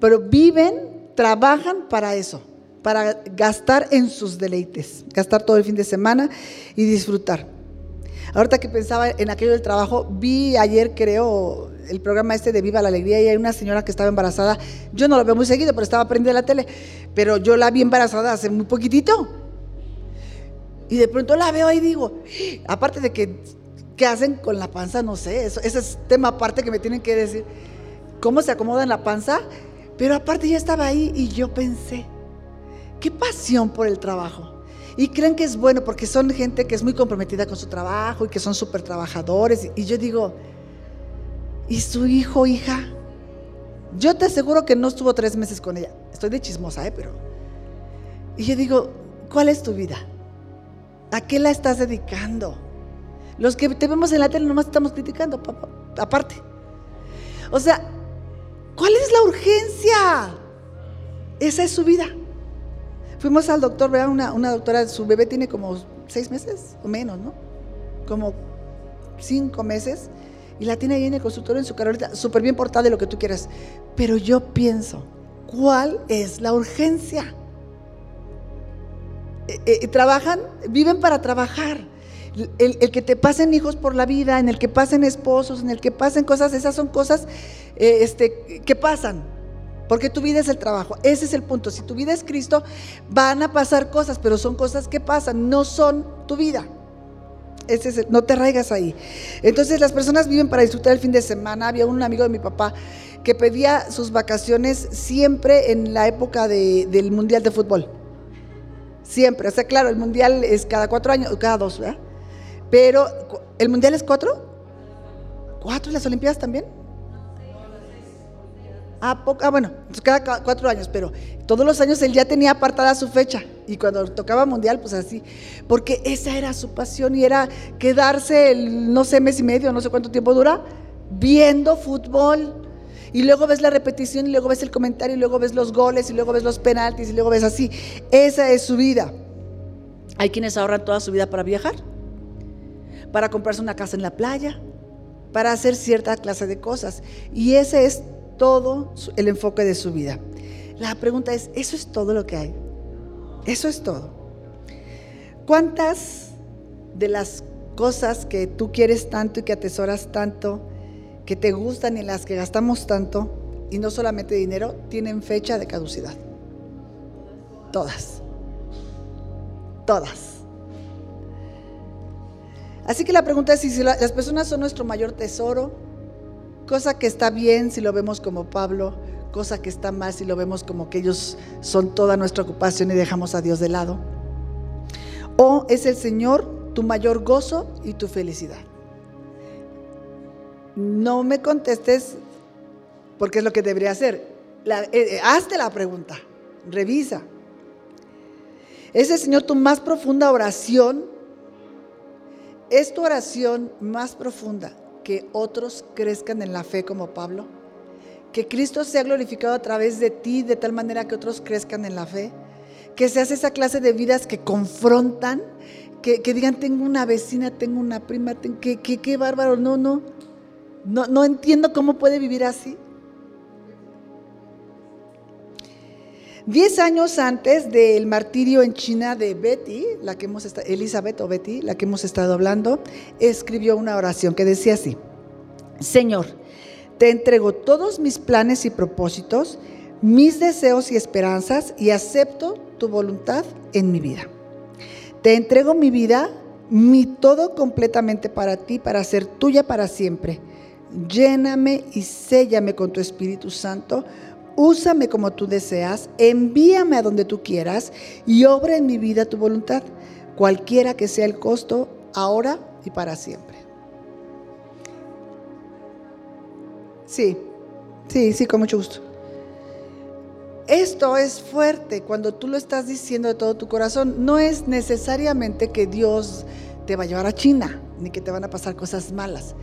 Speaker 2: Pero viven, trabajan para eso, para gastar en sus deleites, gastar todo el fin de semana y disfrutar. Ahorita que pensaba en aquello del trabajo, vi ayer, creo, el programa este de Viva la Alegría y hay una señora que estaba embarazada. Yo no lo veo muy seguido, pero estaba prendida la tele. Pero yo la vi embarazada hace muy poquitito. Y de pronto la veo y digo, aparte de que ¿Qué hacen con la panza? No sé, eso, ese es tema aparte que me tienen que decir. ¿Cómo se acomoda en la panza? Pero aparte ya estaba ahí y yo pensé, qué pasión por el trabajo. Y creen que es bueno porque son gente que es muy comprometida con su trabajo y que son súper trabajadores. Y yo digo, ¿y su hijo, hija? Yo te aseguro que no estuvo tres meses con ella. Estoy de chismosa, ¿eh? Pero... Y yo digo, ¿cuál es tu vida? ¿A qué la estás dedicando? Los que te vemos en la tele nomás estamos criticando, papá, aparte. O sea, ¿cuál es la urgencia? Esa es su vida. Fuimos al doctor, ¿verdad? Una, una doctora, su bebé tiene como seis meses o menos, ¿no? Como cinco meses. Y la tiene ahí en el consultorio en su carolita, súper bien portada de lo que tú quieras. Pero yo pienso, ¿cuál es la urgencia? Eh, eh, trabajan, viven para trabajar el, que te pasen hijos por la vida, en el que pasen esposos, en el que pasen cosas, esas son cosas eh, este, que pasan. Porque tu vida es el trabajo. Ese es el punto. Si tu vida es Cristo, van a pasar cosas, pero son cosas que pasan, no son tu vida. Ese es no te raigas ahí. Entonces las personas viven para disfrutar el fin de semana. Había un amigo de mi papá que pedía sus vacaciones siempre en la época del Mundial de Fútbol. Siempre. O sea, claro, el Mundial es cada cuatro años, cada dos, ¿verdad? Pero, ¿el Mundial es cuatro? ¿Cuatro? ¿Las Olimpiadas también? Ah, ah, bueno, cada cuatro años, pero todos los años él ya tenía apartada su fecha. Y cuando tocaba mundial, pues así. Porque esa era su pasión y era quedarse, el, no sé, mes y medio, no sé cuánto tiempo dura, viendo fútbol. Y luego ves la repetición y luego ves el comentario y luego ves los goles y luego ves los penaltis y luego ves así. Esa es su vida. Hay quienes ahorran toda su vida para viajar, para comprarse una casa en la playa, para hacer cierta clase de cosas. Y ese es todo el enfoque de su vida. La pregunta es, ¿eso es todo lo que hay? Eso es todo. ¿Cuántas de las cosas que tú quieres tanto y que atesoras tanto, que te gustan y las que gastamos tanto, y no solamente dinero, tienen fecha de caducidad? Todas. Todas. Así que la pregunta es si las personas son nuestro mayor tesoro, cosa que está bien si lo vemos como Pablo, cosa que está mal si lo vemos como que ellos son toda nuestra ocupación y dejamos a Dios de lado. O es el Señor tu mayor gozo y tu felicidad. No me contestes porque es lo que debería hacer. Eh, eh, hazte la pregunta, revisa. ¿Es el Señor tu más profunda oración? ¿Es tu oración más profunda que otros crezcan en la fe como Pablo? Que Cristo sea glorificado a través de ti de tal manera que otros crezcan en la fe. Que seas esa clase de vidas que confrontan, que, digan, tengo una vecina, tengo una prima, que, qué bárbaro, no, no, no, no entiendo cómo puede vivir así. Diez años antes del martirio en China de Betty, la que hemos Elizabeth o Betty, la que hemos estado hablando, escribió una oración que decía así: Señor, te entrego todos mis planes y propósitos, mis deseos y esperanzas y acepto tu voluntad en mi vida. Te entrego mi vida, mi todo completamente para ti, para ser tuya para siempre. Lléname y séllame con tu Espíritu Santo úsame como tú deseas, envíame a donde tú quieras y obra en mi vida tu voluntad, cualquiera que sea el costo, ahora y para siempre. Sí, sí, sí, con mucho gusto. Esto es fuerte cuando tú lo estás diciendo de todo tu corazón. No es necesariamente que Dios te va a llevar a China, ni que te van a pasar cosas malas.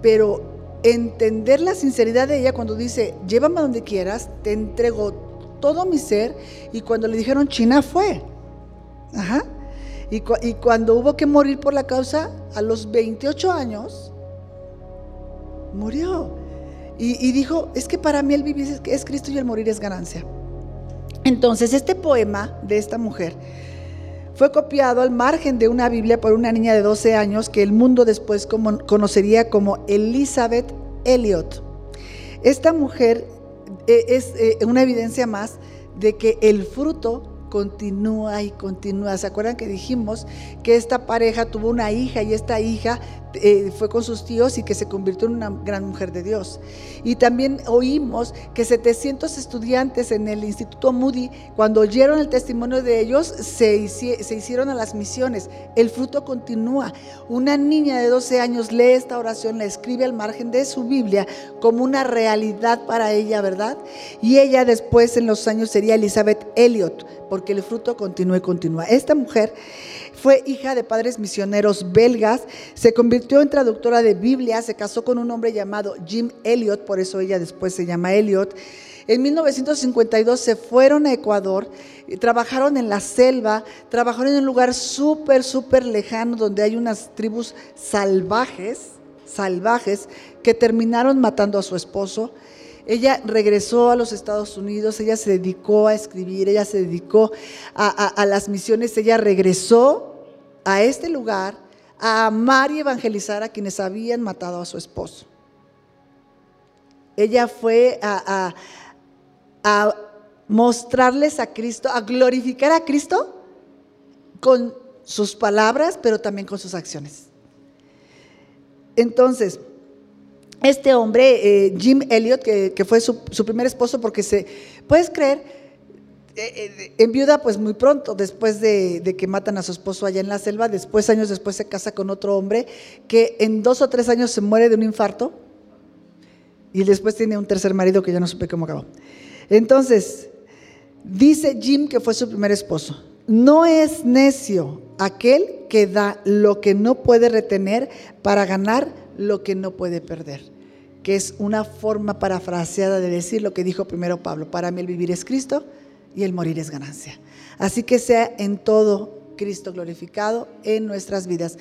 Speaker 2: Pero entender la sinceridad de ella cuando dice, llévame donde quieras, te entrego todo mi ser. Y cuando le dijeron China fue. Ajá. Y, cuando hubo que morir por la causa, a los 28 años, murió. Y, dijo, es que para mí el vivir es Cristo y el morir es ganancia. Entonces, este poema de esta mujer fue copiado al margen de una Biblia por una niña de 12 años que el mundo después conocería como Elizabeth Elliot. Esta mujer eh, es eh, una evidencia más de que el fruto continúa y continúa. ¿Se acuerdan que dijimos que esta pareja tuvo una hija y esta hija eh, fue con sus tíos y que se convirtió en una gran mujer de Dios. Y también oímos que 700 estudiantes en el Instituto Moody, cuando oyeron el testimonio de ellos, se, se hicieron a las misiones. El fruto continúa. Una niña de 12 años lee esta oración, la escribe al margen de su Biblia como una realidad para ella, ¿verdad? Y ella después en los años sería Elizabeth Elliot, porque el fruto continúa y continúa. Esta mujer fue hija de padres misioneros belgas, se convirtió en traductora de Biblia, se casó con un hombre llamado Jim Elliot, por eso ella después se llama Elliot. En 1952 se fueron a Ecuador, trabajaron en la selva, trabajaron en un lugar súper, súper lejano donde hay unas tribus salvajes, salvajes, que terminaron matando a su esposo. Ella regresó a los Estados Unidos, ella se dedicó a escribir, ella se dedicó a, a las misiones, ella regresó a este lugar a amar y evangelizar a quienes habían matado a su esposo. Ella fue a, a mostrarles a Cristo, a glorificar a Cristo con sus palabras, pero también con sus acciones. Entonces, este hombre, eh, Jim Elliot, que, fue su, primer esposo, porque se, puedes creer, eh, eh, en viuda pues muy pronto, después de, de, que matan a su esposo allá en la selva, después, años después, se casa con otro hombre que en dos o tres años se muere de un infarto y después tiene un tercer marido que ya no supe cómo acabó. Entonces, dice Jim que fue su primer esposo. No es necio aquel que da lo que no puede retener para ganar lo que no puede perder, que es una forma parafraseada de decir lo que dijo primero Pablo, para mí el vivir es Cristo y el morir es ganancia. Así que sea en todo Cristo glorificado en nuestras vidas.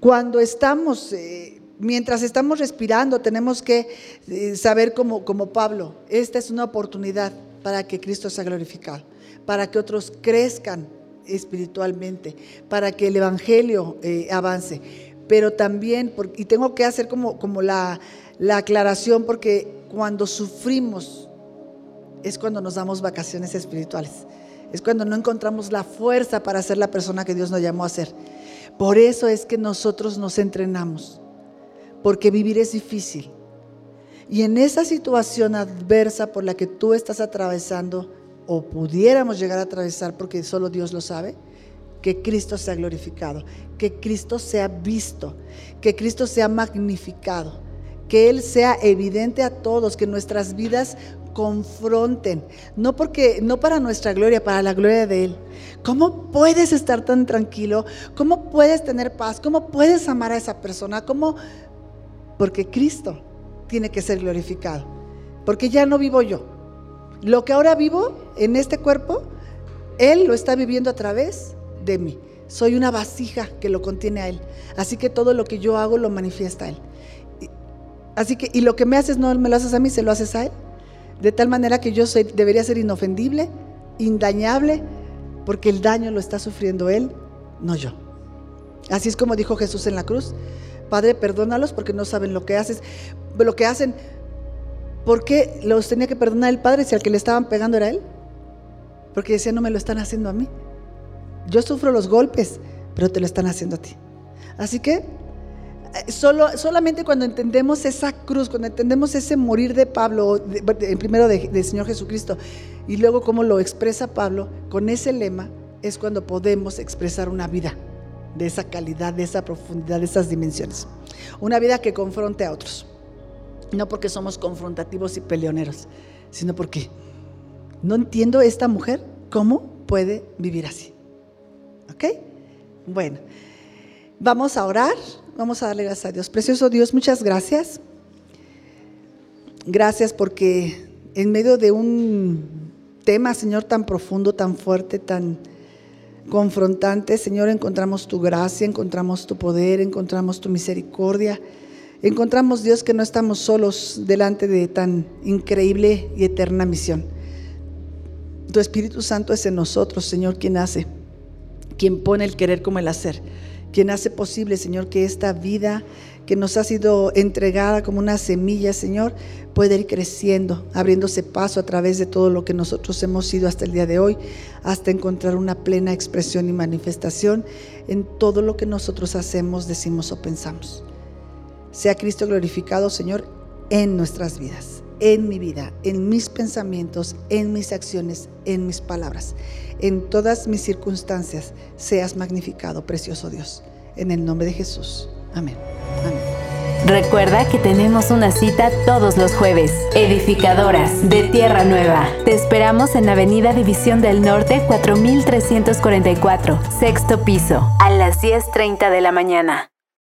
Speaker 2: Cuando estamos, eh, mientras estamos respirando, tenemos que eh, saber como, como Pablo, esta es una oportunidad para que Cristo sea glorificado, para que otros crezcan espiritualmente, para que el Evangelio eh, avance. Pero también, y tengo que hacer como, como la, la aclaración, porque cuando sufrimos es cuando nos damos vacaciones espirituales. Es cuando no encontramos la fuerza para ser la persona que Dios nos llamó a ser. Por eso es que nosotros nos entrenamos, porque vivir es difícil. Y en esa situación adversa por la que tú estás atravesando, o pudiéramos llegar a atravesar, porque solo Dios lo sabe, que Cristo sea glorificado, que Cristo sea visto, que Cristo sea magnificado, que Él sea evidente a todos, que nuestras vidas confronten, no porque no para nuestra gloria, para la gloria de él. ¿Cómo puedes estar tan tranquilo? ¿Cómo puedes tener paz? ¿Cómo puedes amar a esa persona? ¿Cómo? Porque Cristo tiene que ser glorificado. Porque ya no vivo yo, lo que ahora vivo en este cuerpo, Él lo está viviendo a través de mí. Soy una vasija que lo contiene a Él. Así que todo lo que yo hago lo manifiesta a Él. Así que, y lo que me haces no me lo haces a mí, se lo haces a Él. De tal manera que yo debería ser inofendible, indañable, porque el daño lo está sufriendo Él, no yo. Así es como dijo Jesús en la cruz. Padre, perdónalos porque no saben lo que haces, lo que hacen ¿Por qué los tenía que perdonar el padre si al que le estaban pegando era él? Porque decía, no me lo están haciendo a mí. Yo sufro los golpes, pero te lo están haciendo a ti. Así que solo, solamente cuando entendemos esa cruz, cuando entendemos ese morir de Pablo, primero del Señor Jesucristo, y luego cómo lo expresa Pablo, con ese lema es cuando podemos expresar una vida de esa calidad, de esa profundidad, de esas dimensiones. Una vida que confronte a otros. No porque somos confrontativos y peleoneros, sino porque no entiendo esta mujer cómo puede vivir así. ¿Ok? Bueno, vamos a orar, vamos a darle gracias a Dios. Precioso Dios, muchas gracias. Gracias porque en medio de un tema, Señor, tan profundo, tan fuerte, tan confrontante, Señor, encontramos tu gracia, encontramos tu poder, encontramos tu misericordia encontramos, Dios, que no estamos solos delante de tan increíble y eterna misión. Tu Espíritu Santo es en nosotros, Señor, quien hace, quien pone el querer como el hacer, quien hace posible, Señor, que esta vida que nos ha sido entregada como una semilla, Señor, pueda ir creciendo, abriéndose paso a través de todo lo que nosotros hemos sido hasta el día de hoy, hasta encontrar una plena expresión y manifestación en todo lo que nosotros hacemos, decimos o pensamos. Sea Cristo glorificado, Señor, en nuestras vidas, en mi vida, en mis pensamientos, en mis acciones, en mis palabras. En todas mis circunstancias, seas magnificado, precioso Dios. En el nombre de Jesús. Amén. Amén.
Speaker 1: Recuerda que tenemos una cita todos los jueves. Edificadoras de Tierra Nueva. Te esperamos en Avenida División del Norte 4344, sexto piso, a las 10.30 de la mañana.